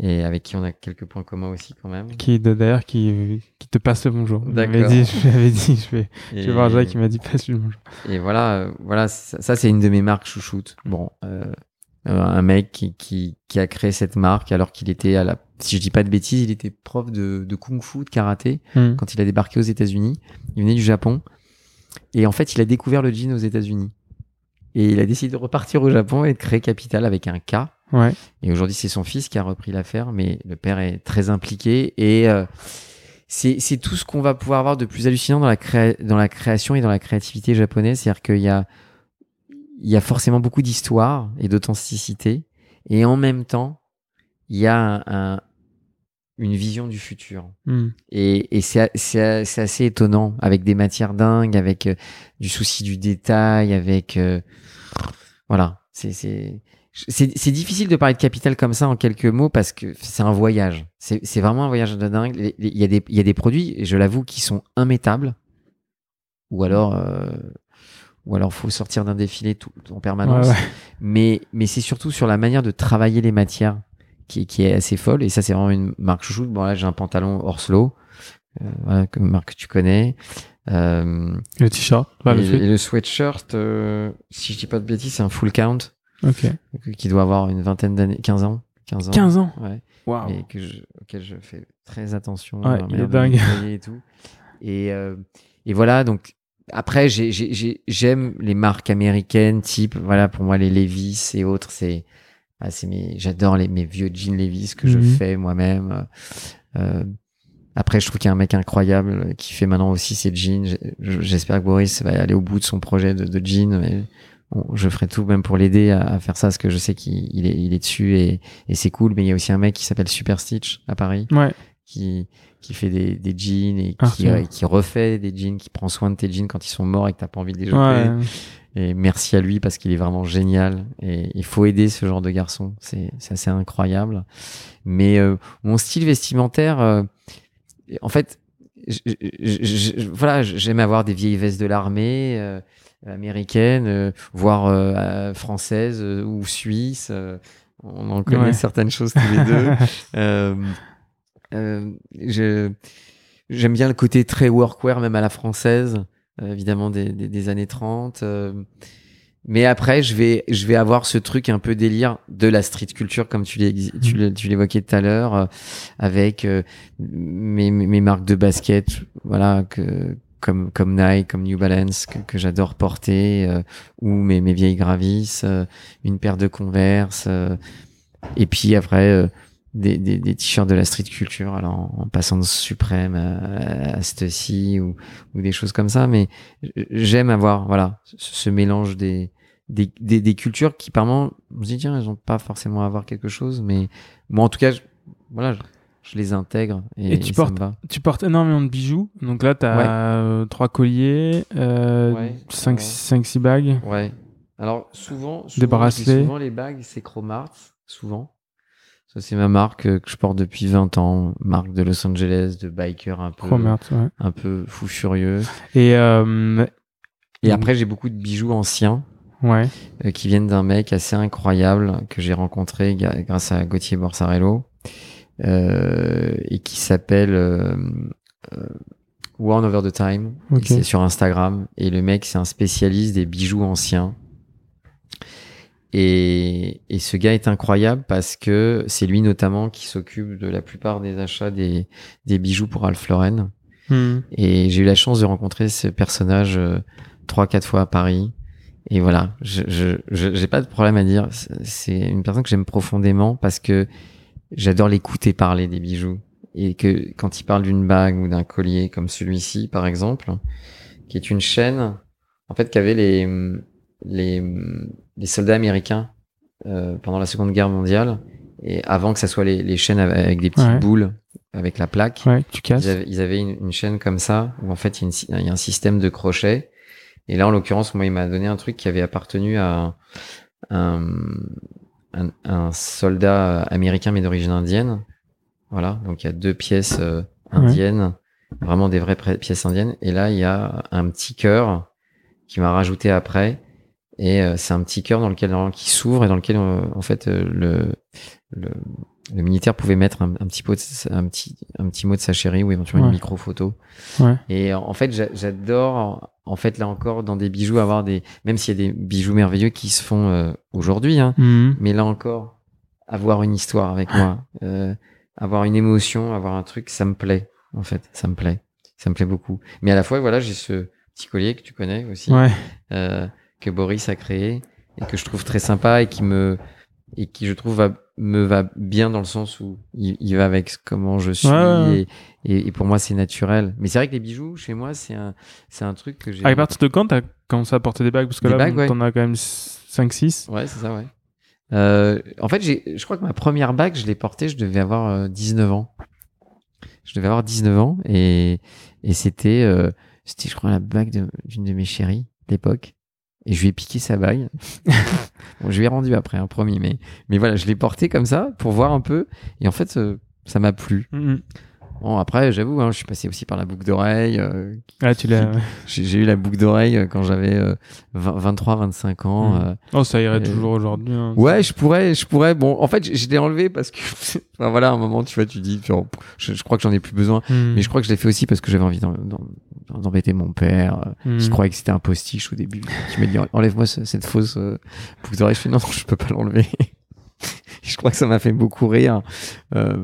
et avec qui on a quelques points communs aussi quand même. Qui d'ailleurs qui, qui te passe le bonjour. D'accord. dit, je dit, je vais, je vais voir Jacques, il m'a dit passe le bonjour. Et voilà, euh, voilà, ça, ça, c'est une de mes marques chouchoutes. Bon, euh, euh, un mec qui, qui, qui a créé cette marque alors qu'il était à la, si je dis pas de bêtises, il était prof de, de kung-fu, de karaté Hmm. quand il a débarqué aux États-Unis. Il venait du Japon et en fait, il a découvert le jean aux États-Unis. Et il a décidé de repartir au Japon et de créer Capital avec un K. Ouais. Et aujourd'hui, c'est son fils qui a repris l'affaire, mais le père est très impliqué et euh, c'est tout ce qu'on va pouvoir avoir de plus hallucinant dans la, créa- dans la création et dans la créativité japonaise. C'est-à-dire qu'il y a, il y a forcément beaucoup d'histoire et d'authenticité et en même temps, il y a un- un- une vision du futur. Hmm. Et, et c'est assez étonnant, avec des matières dingues, avec euh, du souci du détail, avec... euh, voilà, c'est... c'est difficile de parler de capital comme ça en quelques mots parce que c'est un voyage. C'est c'est vraiment un voyage de dingue. Il y, a des- il y a des produits, je l'avoue, qui sont immétables. Ou alors, euh, ou alors faut sortir d'un défilé tout, en permanence. Ouais, ouais. Mais, mais c'est surtout sur la manière de travailler les matières qui, qui est assez folle. Et ça, c'est vraiment une marque chouchoute. Bon, là, j'ai un pantalon Orslo, euh, voilà, que marque que tu connais. Euh, Le t-shirt. Et, le sweat. et le sweatshirt, euh, si je dis pas de bêtises, c'est un full count Ok. euh, qui doit avoir une vingtaine d'années, 15 ans. 15 ans. 15 ans. Ouais. Waouh. Et que je, auquel je fais très attention. Ouais, il est dingue. Et, tout. Et, euh, et voilà, donc après, j'ai- j'ai- j'ai- j'aime les marques américaines, type, voilà, pour moi, les Levi's et autres, c'est, ah, c'est mes, j'adore les, mes vieux jeans Levi's que je Mhm. fais moi-même. Euh, après, je trouve qu'il y a un mec incroyable qui fait maintenant aussi ses jeans. J'espère que Boris va aller au bout de son projet de, de jeans. mais bon, je ferai tout même pour l'aider à, à faire ça, parce que je sais qu'il il est, il est dessus et, et c'est cool. Mais il y a aussi un mec qui s'appelle Super Stitch à Paris Ouais. qui qui fait des, des jeans et Ah, qui, euh, qui refait des jeans, qui prend soin de tes jeans quand ils sont morts et que t'as pas envie de les jeter. Ouais. Et merci à lui parce qu'il est vraiment génial et il faut aider ce genre de garçon. C'est assez incroyable. Mais euh, mon style vestimentaire, euh, en fait, je- je- je- je- voilà, j'aime avoir des vieilles vestes de l'armée euh, américaine, voire française ou suisse. on en connaît Ouais. certaines choses tous les deux. *laughs* J'aime bien le côté très workwear même à la française évidemment des, des, des années 30 euh, mais après je vais je vais avoir ce truc un peu délire de la street culture comme tu l'as tu l'as- tu l'évoquais tout à l'heure euh, avec euh, mes, mes marques de basket voilà que comme comme Nike comme New Balance que, que j'adore porter euh, ou mes mes vieilles Gravis euh, une paire de Converse euh, et puis après euh, des, des, des t-shirts de la street culture, alors en, en passant de Suprême à, à Stussy ou, ou des choses comme ça, mais j'aime avoir voilà ce, ce mélange des, des, des, des cultures qui par moments, on se dit tiens, elles ont pas forcément à voir quelque chose, mais moi en tout cas, je, voilà, je, je les intègre et, Et tu et ça portes- me va. Tu portes énormément de bijoux. Donc là, tu as Ouais. trois colliers, euh, Ouais, 5 ouais. 5 6 bagues. Ouais. Alors souvent, souvent, bracelets. souvent les bagues, c'est Chromart, souvent. Ça c'est ma marque euh, que je porte depuis 20 ans, marque de Los Angeles, de biker un peu, Oh merde, ouais. un peu fou furieux. Et euh, Et Mm. après, j'ai beaucoup de bijoux anciens ouais. euh, qui viennent d'un mec assez incroyable que j'ai rencontré grâce à Gauthier Borsarello euh, et qui s'appelle One Over the Time. Ok. C'est sur Instagram. Et le mec, c'est un spécialiste des bijoux anciens. Et, et ce gars est incroyable parce que c'est lui notamment qui s'occupe de la plupart des achats des, des bijoux pour Alf Lauren. Hmm. Et j'ai eu la chance de rencontrer ce personnage euh, trois, quatre fois à Paris. Et voilà, je je je- j'ai pas de problème à dire. C'est- une personne que j'aime profondément parce que j'adore l'écouter parler des bijoux et que quand il parle d'une bague ou d'un collier comme celui-ci par exemple, qui est une chaîne en fait qu'avaient les les les soldats américains euh, pendant la Seconde Guerre mondiale et avant que ça soit les, les chaînes avec des petites Ouais. boules avec la plaque. Ouais, tu casses. Ils avaient, ils avaient une, une chaîne comme ça où en fait il y, a une si- il y a un système de crochet. Et là, en l'occurrence, moi, il m'a donné un truc qui avait appartenu à un, un, un soldat américain mais d'origine indienne. Voilà, donc il y a deux pièces euh, indiennes, vraiment des vraies pièces indiennes. Et là, il y a un petit cœur qui m'a rajouté après. Et euh, c'est un petit cœur dans lequel qui s'ouvre et dans lequel euh, en fait euh, le, le le militaire pouvait mettre un, un petit pot de un petit un petit mot de sa chérie ou éventuellement Ouais. une micro photo. Ouais. Et en fait, j'a- j'adore en fait là encore dans des bijoux avoir des même s'il y a des bijoux merveilleux qui se font euh, aujourd'hui hein, Mhm. mais là encore avoir une histoire avec moi, euh, avoir une émotion, avoir un truc, ça me plaît en fait, ça me plaît. Ça me plaît beaucoup. Mais à la fois voilà, j'ai ce petit collier que tu connais aussi Ouais. euh, que Boris a créé et que je trouve très sympa et qui me et qui je trouve va, me va bien dans le sens où il, il va avec comment je suis Ouais. Et, et, et pour moi c'est naturel. Mais c'est vrai que les bijoux chez moi c'est un c'est un truc que j'ai. À partir de quand t'as commencé à porter des bagues? Parce que Des là, ouais. t'en as quand même 5-6. Ouais c'est ça ouais. Euh, en fait j'ai je crois que ma première bague je l'ai portée je devais avoir euh, 19 ans. Je devais avoir 19 ans et et c'était euh, c'était je crois la bague de- d'une de mes chéries d'époque. Et je lui ai piqué sa bague. *laughs* bon, je lui ai rendu après, un promis. Mais, mais voilà, je l'ai porté comme ça pour voir un peu. Et en fait, euh, ça m'a plu. Mhm. Bon, après, j'avoue, hein, je suis passé aussi par la boucle d'oreille. euh, Ah, tu l'as. *laughs* j'ai eu la boucle d'oreille euh, quand j'avais euh, 20 23, 25 ans. Euh. Oh, ça irait Euh, toujours aujourd'hui. hein. Ouais, je pourrais, je pourrais. Bon, en fait, je, l'ai enlevé parce que, *laughs* enfin, voilà, à un moment, tu vois, tu dis, genre, je, je crois que j'en ai plus besoin. Mhm. Mais je crois que je l'ai fait aussi parce que j'avais envie d'embêter mon père. euh, Mhm. qui croyait que c'était un postiche au début. Qui m'a dit enlève-moi ce- cette fausse euh, boucle d'oreille. Je fais non, non, je peux pas l'enlever. *laughs* je crois que ça m'a fait beaucoup rire. Euh,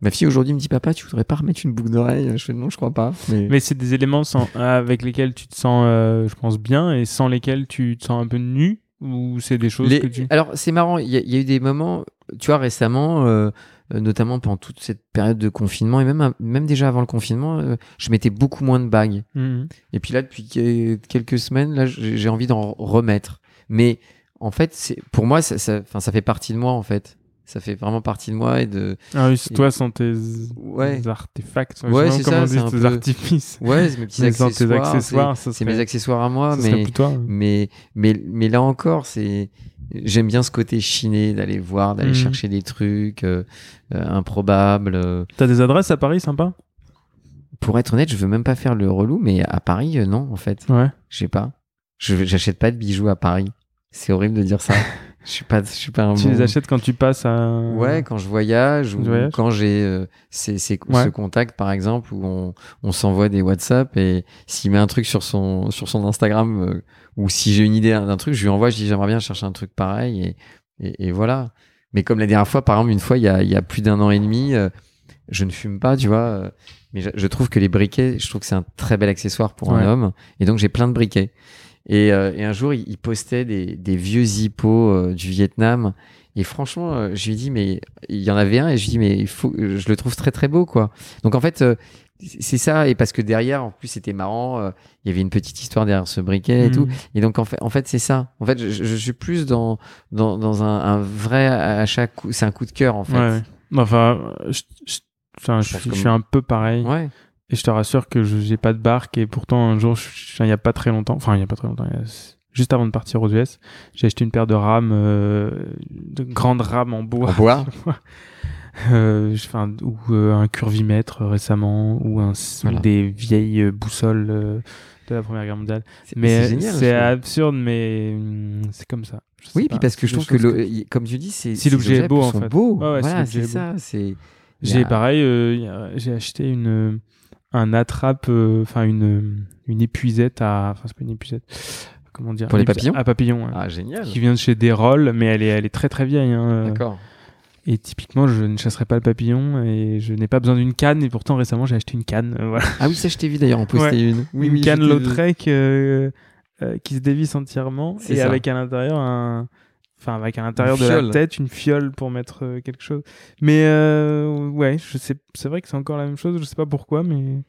ma fille aujourd'hui me dit papa, tu voudrais pas remettre une boucle d'oreille? Je fais non, je crois pas. Mais, Mais c'est des éléments sans- avec lesquels tu te sens, euh, je pense, bien et sans lesquels tu te sens un peu nu? Ou c'est des choses Les- que tu. alors c'est marrant. Il y, a- il y a eu des moments, tu vois, récemment. euh, notamment pendant toute cette période de confinement et même même déjà avant le confinement euh, je mettais beaucoup moins de bagues Mhm. Et puis là, depuis que- quelques semaines, là, j'ai envie d'en remettre. Mais en fait, pour moi, ça, ça fait partie de moi, en fait. Ça fait vraiment partie de moi et de. Ah oui, c'est Et- toi sans tes Ouais. artefacts. Ouais, c'est ça, c'est tes peu- artifices. Ouais, mes petits accessoires. accessoires, c'est- serait- mes accessoires à moi, ça mais, toi. mais, mais, mais là encore, c'est. J'aime bien ce côté chiné, d'aller voir, d'aller Mhm. chercher des trucs euh, euh, improbables. euh. T'as des adresses à Paris sympa? Pour être honnête, je veux même pas faire le relou, mais à Paris, euh, non, en fait. Ouais. Je sais pas. Je j'achète pas de bijoux à Paris. C'est horrible de dire ça. *laughs* je suis pas, je suis pas un Tu bon- les achètes quand tu passes à. Ouais, quand je voyage ou quand j'ai euh, ces, ces- Ouais. ce contact par exemple où on, on s'envoie des WhatsApp et s'il met un truc sur son sur son Instagram euh, ou si j'ai une idée d'un truc, je lui envoie, je dis j'aimerais bien chercher un truc pareil et, et, et voilà. Mais comme la dernière fois, par exemple, une fois il y a, il y a plus d'un an et demi, euh, je ne fume pas, tu vois. euh, mais je, je trouve que les briquets, je trouve que c'est un très bel accessoire pour Ouais. un homme et donc j'ai plein de briquets. Et, euh, et un jour, il, il postait des, des vieux hippos euh, du Vietnam. Et franchement, euh, je lui dit, mais il y en avait un, et je lui dit, mais il faut, je le trouve très très beau, quoi. Donc en fait, euh, c'est ça, et parce que derrière, en plus, c'était marrant, euh, il y avait une petite histoire derrière ce briquet et tout. Mhm. Et donc en fait, en fait c'est ça. En fait, je, je suis plus dans, dans, dans un, un vrai achat, c'est un coup de cœur, en fait. Ouais. Enfin, je, je- enfin, je, suis- je suis un peu pareil. Ouais. Et je te rassure que je j'ai pas de barque. Et pourtant, un jour, il y a pas très longtemps, enfin, il y a pas très longtemps, juste avant de partir aux US, j'ai acheté une paire de rames, euh, de grandes rames en bois. En bois. *laughs* Euh, ou euh, un curvimètre euh, récemment, ou, un, ou des vieilles boussoles de la Première Guerre mondiale. C'est Mais c'est absurde, mais hum, c'est comme ça. Oui, puis parce que je trouve que, le- comme tu dis, c'est Si l'objet est beau, en sont fait. beaux. Ouais, ouais, voilà, c'est ça. C'est. J'ai pareil, euh, j'ai acheté une un attrape, euh, enfin une une épuisette à, enfin c'est pas une épuisette, comment dire, Pour les papillons À papillons. Ah génial. qui vient de chez Desrolles, mais elle est elle est très très vieille. Hein, D'accord. Et typiquement, je ne chasserai pas le papillon et je n'ai pas besoin d'une canne. Et pourtant récemment, j'ai acheté une canne. euh, voilà. Ah oui, ça je t'ai vu d'ailleurs en poster Ouais. une. Oui, une oui, canne. Lautrec euh, euh, qui se dévisse entièrement et ça. avec à l'intérieur un enfin avec à l'intérieur de la tête une fiole pour mettre euh, quelque chose mais euh, ouais je sais c'est vrai que c'est encore la même chose je sais pas pourquoi mais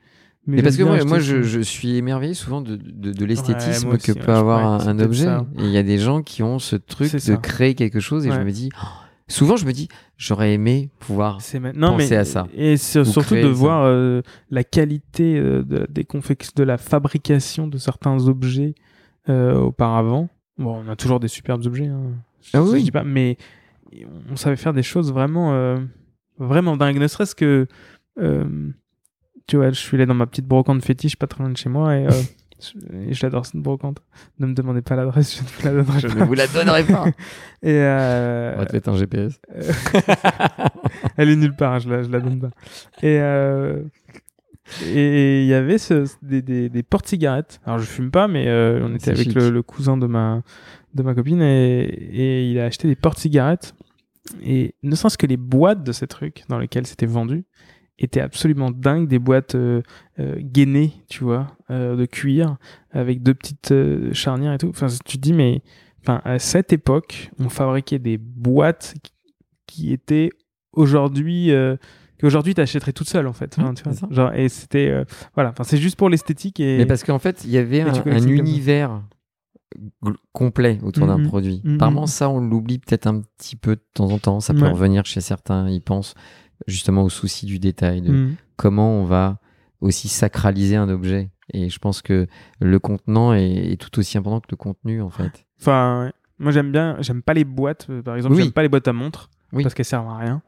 Mais parce que moi, moi je, suis émerveillé souvent de, de, de l'esthétisme que peut avoir un, objet. Et il y a des gens qui ont ce truc de ça. créer quelque chose et je me dis, oh, souvent je me dis, j'aurais aimé pouvoir. maintenant penser mais à ça. et surtout de ça. voir euh, la qualité euh, de, la- des confex- de la fabrication de certains objets auparavant bon on a toujours des superbes objets hein. Ah Je- je oui. dis pas mais on savait faire des choses vraiment, euh, vraiment dingues. Ne serait-ce que, euh, tu vois, je suis allé dans ma petite brocante fétiche pas très loin de chez moi et, euh, *laughs* et j'adore cette brocante. Ne me demandez pas l'adresse, je ne vous la donnerai Je pas. ne vous la donnerai pas. *laughs* Et euh, On va te mettre un GPS. *laughs* elle est nulle part, hein, je la, je la donne pas. Et euh, et il y avait ce- des, des, des portes-cigarettes. Alors je fume pas, mais euh, on était C'est avec le cousin de ma, de ma copine et, et il a acheté des portes-cigarettes. Et ne serait-ce que les boîtes de ces trucs dans lesquelles c'était vendu étaient absolument dingues. Des boîtes euh, euh, gainées, tu vois, euh, de cuir, avec deux petites euh, charnières et tout. Enfin, tu te dis, mais enfin, à cette époque, on fabriquait des boîtes qui, étaient aujourd'hui. Qu'aujourd'hui t'achèterais toute seule en fait Enfin, Mmh, tu vois, genre et c'était euh, voilà enfin c'est juste pour l'esthétique et Mais parce qu'en fait, il y avait un, tu univers complet autour d'un Mhm. produit. Mhm. Apparemment, ça, on l'oublie peut-être un petit peu de temps en temps. Ça peut Ouais. revenir chez certains. Ils pensent justement au souci du détail, de Mm. comment on va aussi sacraliser un objet. Et je pense que le contenant est, est tout aussi important que le contenu, en fait. Enfin, ouais. moi j'aime bien, j'aime pas les boîtes. euh, Par exemple, Oui. j'aime pas les boîtes à montres Oui. parce qu'elles servent à rien.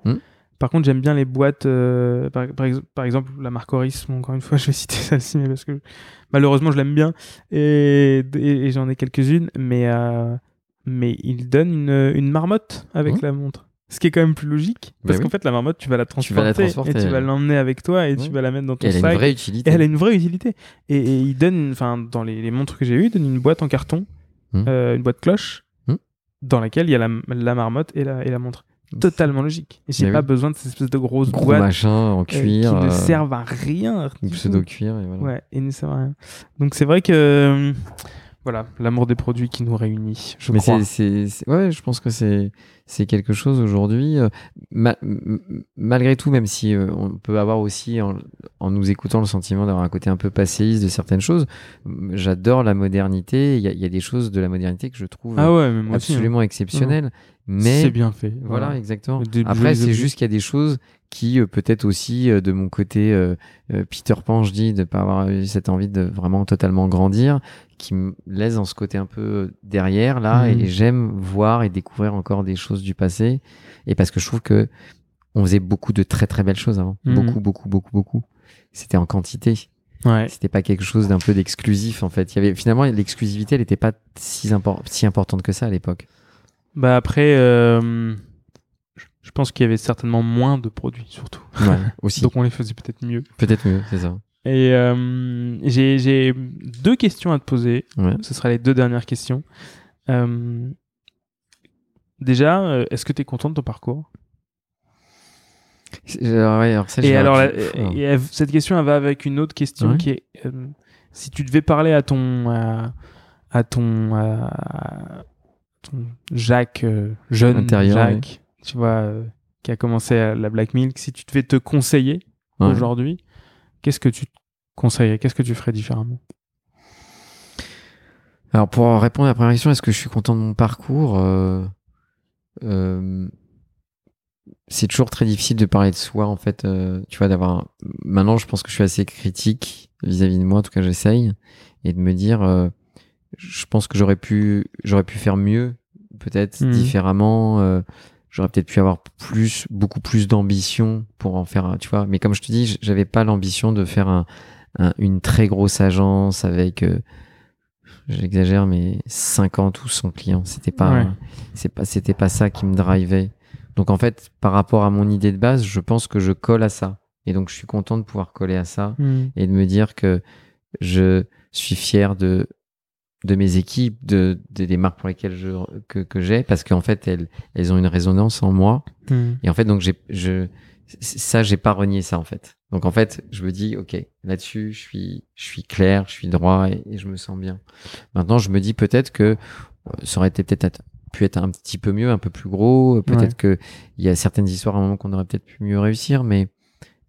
Par contre, j'aime bien les boîtes. euh, par, par ex- par exemple, la marque Oris. Bon, encore une fois, *laughs* je vais citer celle-ci, mais parce que malheureusement, je l'aime bien et, et- et j'en ai quelques-unes. Mais euh, mais il donne une, une marmotte avec Hmm. la montre. Ce qui est quand même plus logique, parce Bah qu'en oui. fait, la marmotte, tu vas la Tu transporter, vas la transporter, et tu vas l'emmener avec toi et tu vas la mettre dans ton Et elle a sac. une vraie utilité. Et elle a une vraie utilité. Et, et il donne, enfin, dans les, les montres que j'ai eues, il donne une boîte en carton, Hmm. euh, une boîte cloche, Hmm. dans laquelle il y a la, la marmotte et la, et la montre. Totalement logique. Et j'ai pas oui. besoin de cette espèce de grosse Gros boîte machin en euh, cuir. qui ne euh, servent à rien. tout. pseudo-cuir. et voilà. Ouais, et ne servent à rien. Donc c'est vrai que, euh, voilà, l'amour des produits qui nous réunit, je Mais crois. c'est, ouais, je pense que c'est, c'est quelque chose aujourd'hui. euh, ma- m- m- malgré tout, même si euh, on peut avoir aussi, en, en nous écoutant, le sentiment d'avoir un côté un peu passéiste de certaines choses, j'adore la modernité. Il y a, il y a des choses de la modernité que je trouve Ah ouais, aussi, hein. absolument exceptionnelles. Mais C'est bien fait. voilà, Voilà. exactement. Des Après, c'est juste qu'il y a des choses qui, euh, peut-être aussi, euh, de mon côté, euh, euh, Peter Pan, je dis, de pas avoir eu cette envie de vraiment totalement grandir, qui me laisse dans ce côté un peu euh, derrière, là, Mhm. et j'aime voir et découvrir encore des choses du passé, et parce que je trouve que on faisait beaucoup de très très belles choses avant. Mhm. Beaucoup, beaucoup, beaucoup, beaucoup. C'était en quantité. Ouais. C'était pas quelque chose d'un peu d'exclusif, en fait. Il y avait, finalement, l'exclusivité, elle n'était pas si, impor- si importante que ça à l'époque. Bah après, euh, je- pense qu'il y avait certainement moins de produits, surtout. Ouais, *laughs* aussi. Donc on les faisait peut-être mieux. Peut-être mieux, c'est ça. Et euh, j'ai j'ai deux questions à te poser. Ouais. Ce sera les deux dernières questions. Euh, déjà, est-ce que tu es content de ton parcours? C'est- alors, ouais, alors ça, Et alors, un- la- Pff, et elle- cette question, elle va avec une autre question Ouais. qui est euh, si tu devais parler à ton à, à ton à ton Jacques euh, jeune Intérieur, Jacques, tu vois, euh, qui a commencé à la Black Milk, si tu devais te conseiller Ouais. aujourd'hui, qu'est-ce que tu te conseillerais? Qu'est-ce que tu ferais différemment? Alors pour répondre à la première question, est-ce que je suis content de mon parcours Euh, C'est toujours très difficile de parler de soi en fait. tu vois, d'avoir. un- Maintenant, je pense que je suis assez critique vis-à-vis de moi. En tout cas, j'essaye et de me dire, je pense que j'aurais pu, j'aurais pu faire mieux, peut-être Mhm. différemment. euh, J'aurais peut-être pu avoir plus, beaucoup plus d'ambition pour en faire, un- tu vois. Mais comme je te dis, j'avais pas l'ambition de faire un, un- une très grosse agence avec, euh, j'exagère, mais 50 ou 100 clients. C'était pas, Ouais. c'est pas, c'était pas ça qui me drivait. Donc en fait, par rapport à mon idée de base, je pense que je colle à ça. Et donc je suis content de pouvoir coller à ça et de me dire que je suis fier de de mes équipes, de, de- des marques pour lesquelles je que, que j'ai, parce qu'en fait elles elles ont une résonance en moi. Hmm. Et en fait donc j'ai je ça j'ai pas renié ça en fait. Donc en fait je me dis ok là-dessus je suis je suis clair, je suis droit et, et je me sens bien. Maintenant je me dis peut-être que euh, ça aurait été peut-être pu être un petit peu mieux, un peu plus gros. Peut-être que il y a certaines histoires à un moment qu'on aurait peut-être pu mieux réussir, mais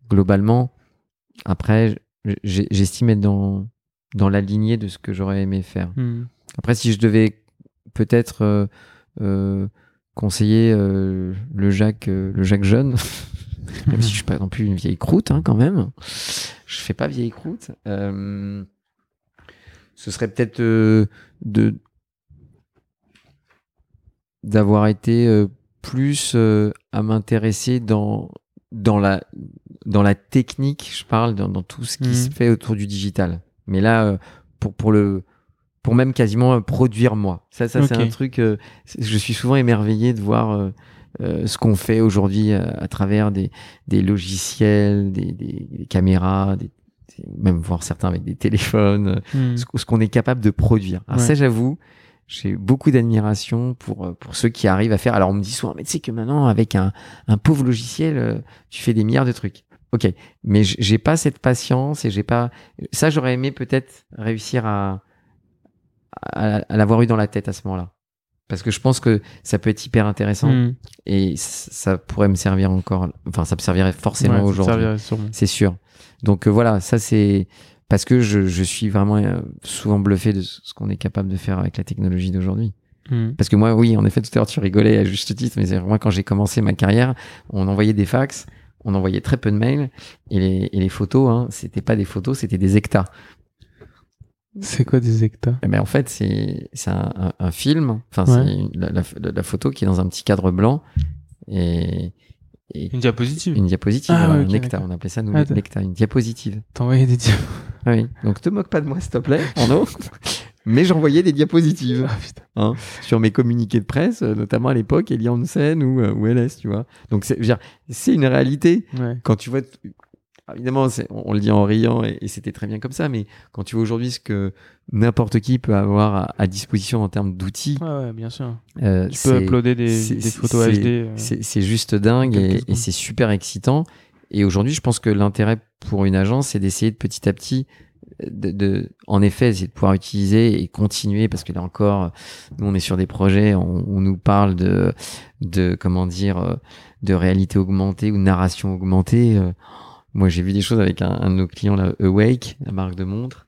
globalement, après, j'estime être dans, dans la lignée de ce que j'aurais aimé faire. Hmm. Après, si je devais peut-être euh, euh, conseiller euh, le Jacques, euh, le Jacques jeune, *laughs* même si je suis pas non plus une vieille croûte, hein, quand même, je fais pas vieille croûte. euh, ce serait peut-être euh, de d'avoir été euh, plus euh, à m'intéresser dans dans la dans la technique, je parle dans, dans tout ce qui Mhm. se fait autour du digital. Mais là, euh, pour pour le pour même quasiment euh, produire moi. Ça, ça c'est un truc. euh, je suis souvent émerveillé de voir euh, euh, ce qu'on fait aujourd'hui à, à travers des des logiciels, des, des, des caméras, même voir certains avec des téléphones Hmm. ce, ce qu'on est capable de produire. Alors Ouais. ça, j'avoue, j'ai beaucoup d'admiration pour pour ceux qui arrivent à faire. Alors on me dit souvent, mais tu sais que maintenant avec un un pauvre logiciel, tu fais des milliards de trucs. Ok, mais j'ai pas cette patience et j'ai pas ça. J'aurais aimé peut-être réussir à à, à l'avoir eu dans la tête à ce moment-là, parce que je pense que ça peut être hyper intéressant Hmm. et ça pourrait me servir encore. Enfin, ça me servirait forcément Ouais, aujourd'hui servirait sûrement. c'est sûr. Donc euh, voilà, ça c'est parce que je, je suis vraiment euh, souvent bluffé de ce qu'on est capable de faire avec la technologie d'aujourd'hui. Hmm. Parce que moi, oui, en effet, tout à l'heure tu rigolais à juste titre, mais moi quand j'ai commencé ma carrière, on envoyait des fax, on envoyait très peu de mails et les, et les photos, hein, c'était pas des photos, c'était des hectares. C'est quoi des hectares Eh ben, en fait, c'est c'est un, un- un film, enfin Ouais. c'est une- la, la- la photo qui est dans un petit cadre blanc et, et Une diapositive. une diapositive, Ah, ouais, un on appelait ça nous Ah, l'hectare, une diapositive. T'envoyais des diapos. Ah *laughs* Oui, donc te moque pas de moi, s'il te plaît, Arnaud. *laughs* Mais j'envoyais des diapositives Ah, hein, sur mes communiqués de presse, euh, notamment à l'époque, Elie Hansen ou, euh, ou LS, tu vois. Donc, c'est une réalité. Ouais. Quand tu vois. Ah, Évidemment, on, on le dit en riant et, et c'était très bien comme ça, mais quand tu vois aujourd'hui ce que n'importe qui peut avoir à, à disposition en termes d'outils, Ouais, ouais, bien sûr. euh, Tu peux uploader des, photos HD. euh. c'est juste dingue et, c'est super excitant. Et aujourd'hui, je pense que l'intérêt pour une agence, c'est d'essayer de petit à petit, de, de- en effet, c'est de pouvoir utiliser et continuer, parce que là encore, nous on est sur des projets, on, on nous parle de, de comment dire, euh, de réalité augmentée ou narration augmentée. Euh, Moi, j'ai vu des choses avec un, un de nos clients, là, Awake, la marque de montre.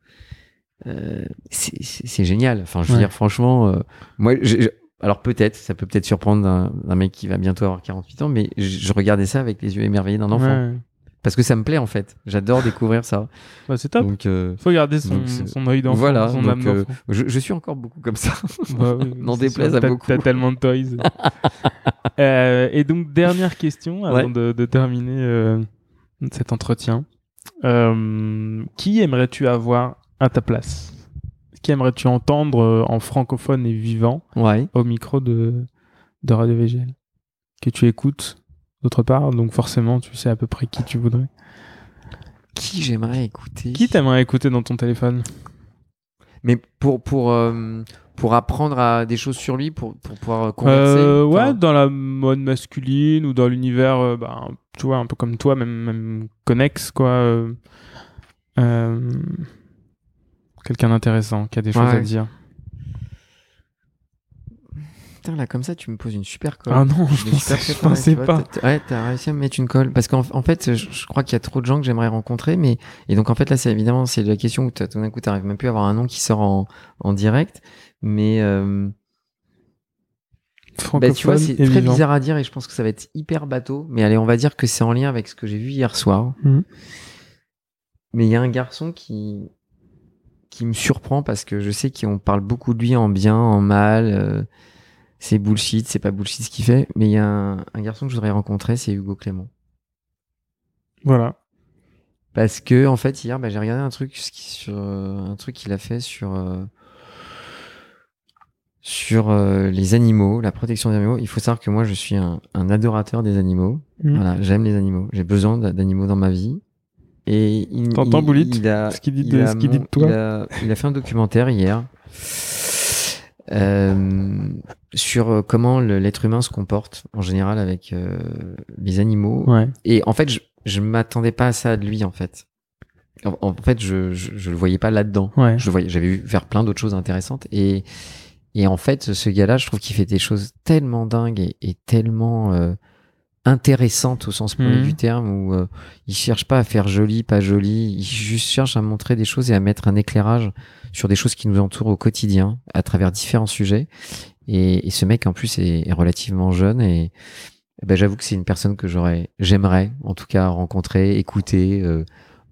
Euh, c'est génial. Enfin, je veux Ouais. dire, franchement, euh, moi, j'ai- alors peut-être, ça peut peut-être surprendre un, un mec qui va bientôt avoir 48 ans, mais je, je regardais ça avec les yeux émerveillés d'un enfant. Ouais. Parce que ça me plaît en fait. J'adore découvrir ça. *laughs* Bah, c'est top. Donc euh, Faut garder son, donc, son œil d'enfant, voilà, son donc, âme euh, je, je suis encore beaucoup comme ça. *laughs* Bah oui, *laughs* n'en déplaise à beaucoup. T'as tellement de toys. Euh, et donc, dernière question avant Ouais. de, de terminer cet entretien. Qui aimerais-tu avoir à ta place? Qui aimerais-tu entendre en francophone et vivant Ouais. au micro de, de Radio VGL Que tu écoutes d'autre part, donc forcément, tu sais à peu près qui tu voudrais. Qui j'aimerais écouter Qui t'aimerais écouter dans ton téléphone? Mais pour pour euh, pour apprendre à des choses sur lui, pour pour pouvoir converser. Euh, ouais, enfin, dans la mode masculine ou dans l'univers, euh, bah, tu vois, un peu comme toi, même, même connexe, quoi. euh, Quelqu'un d'intéressant qui a des choses Ouais. à dire. Putain, là, comme ça, tu me poses une super colle. Ah non, je pensais, super je préparé, pensais tu vois, pas. t'as- Ouais, t'as réussi à me mettre une colle. Parce qu'en en fait, je, je crois qu'il y a trop de gens que j'aimerais rencontrer. Mais et donc en fait là, c'est évidemment c'est la question où t'as- tout d'un coup t'arrives même plus à avoir un nom qui sort en, en direct. Mais euh, bah, tu vois, c'est très vivant. bizarre à dire et je pense que ça va être hyper bateau. Mais allez, on va dire que c'est en lien avec ce que j'ai vu hier soir. Mhm. Mais il y a un garçon qui qui me surprend parce que je sais qu'on parle beaucoup de lui en bien, en mal. euh, c'est bullshit, c'est pas bullshit ce qu'il fait. Mais il y a un, un garçon que je voudrais rencontrer, c'est Hugo Clément. Voilà. Parce que en fait hier, bah, j'ai regardé un truc ce qui- sur euh, un truc qu'il a fait sur euh, sur euh, les animaux, la protection des animaux. Il faut savoir que moi, je suis un, un adorateur des animaux. Mhm. Voilà, j'aime les animaux. J'ai besoin d'a- d'animaux dans ma vie. Et il, T'entends, Boulit il a, Ce qu'il dit il a ce qu'il dit de mon- toi Il a, il a fait un documentaire hier sur euh, comment l'être humain se comporte en général avec euh, les animaux. Ouais. Et en fait, je, je m'attendais pas à ça de lui, en fait. En, en fait, je, je, je le voyais pas là-dedans. Ouais. Je le voyais, j'avais vu faire plein d'autres choses intéressantes. Et, et en fait, ce gars-là, je trouve qu'il fait des choses tellement dingues et, et tellement intéressantes au sens premier Mhm. du terme, où euh, il cherche pas à faire joli, pas joli. Il juste cherche à montrer des choses et à mettre un éclairage sur des choses qui nous entourent au quotidien, à travers différents sujets. Et, et ce mec, en plus, est, est relativement jeune et eh ben, j'avoue que c'est une personne que j'aurais, j'aimerais, en tout cas, rencontrer, écouter, euh,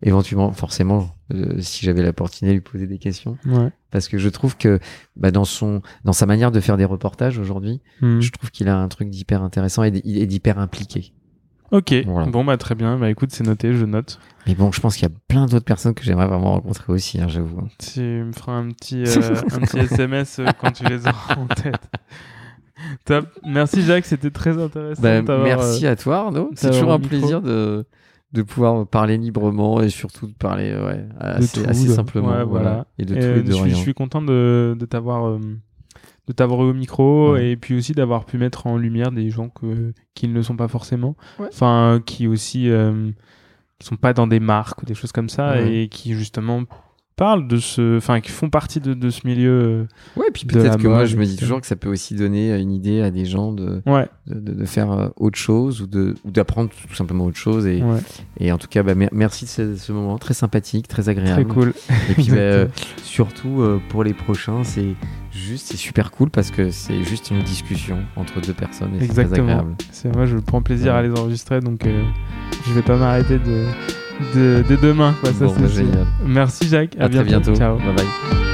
éventuellement, forcément, euh, si j'avais l'opportunité de lui poser des questions. Ouais. Parce que je trouve que bah, dans, son, dans sa manière de faire des reportages aujourd'hui, Hmm. je trouve qu'il a un truc d'hyper intéressant et d'hyper impliqué. Ok, Voilà. bon bah très bien, bah écoute c'est noté, je note. Mais bon, je pense qu'il y a plein d'autres personnes que j'aimerais vraiment rencontrer aussi, hein, j'avoue. Tu me feras un petit, *laughs* euh, un petit SMS euh, quand tu les auras en tête. Top. Merci Jacques, c'était très intéressant. Bah, merci euh, à toi, Arnaud. C'est toujours un micro. plaisir de, de pouvoir parler librement et surtout de parler ouais, assez, tout, assez de- simplement. ouais, voilà. voilà. Et de Et, tout et de je, suis, rien. je suis content de, de t'avoir euh, de t'avoir eu au micro Ouais. et puis aussi d'avoir pu mettre en lumière des gens que, qui ne le sont pas forcément. Ouais. Enfin, qui aussi euh, qui sont pas dans des marques ou des choses comme ça Ouais. et qui justement parlent de ce, enfin, qui font partie de, de ce milieu. Ouais, puis peut-être que moi, je me dis toujours que ça peut aussi donner euh, une idée à des gens de, euh, Ouais, de, de- de faire euh, autre chose ou de ou d'apprendre tout simplement autre chose. Et, ouais, et en tout cas, bah, mer- merci de ce, ce moment très sympathique, très très agréable. cool. Et puis bah, euh, surtout euh, pour les prochains, c'est juste, c'est super cool parce que c'est juste une discussion entre deux personnes et c'est très Exactement. agréable. C'est moi, je prends plaisir Ouais. à les enregistrer, donc euh, je vais pas m'arrêter de, de, dès demain. Quoi, ça, Bon, c'est bah, génial. Merci Jacques. À, À très bientôt. Ciao. Bye bye.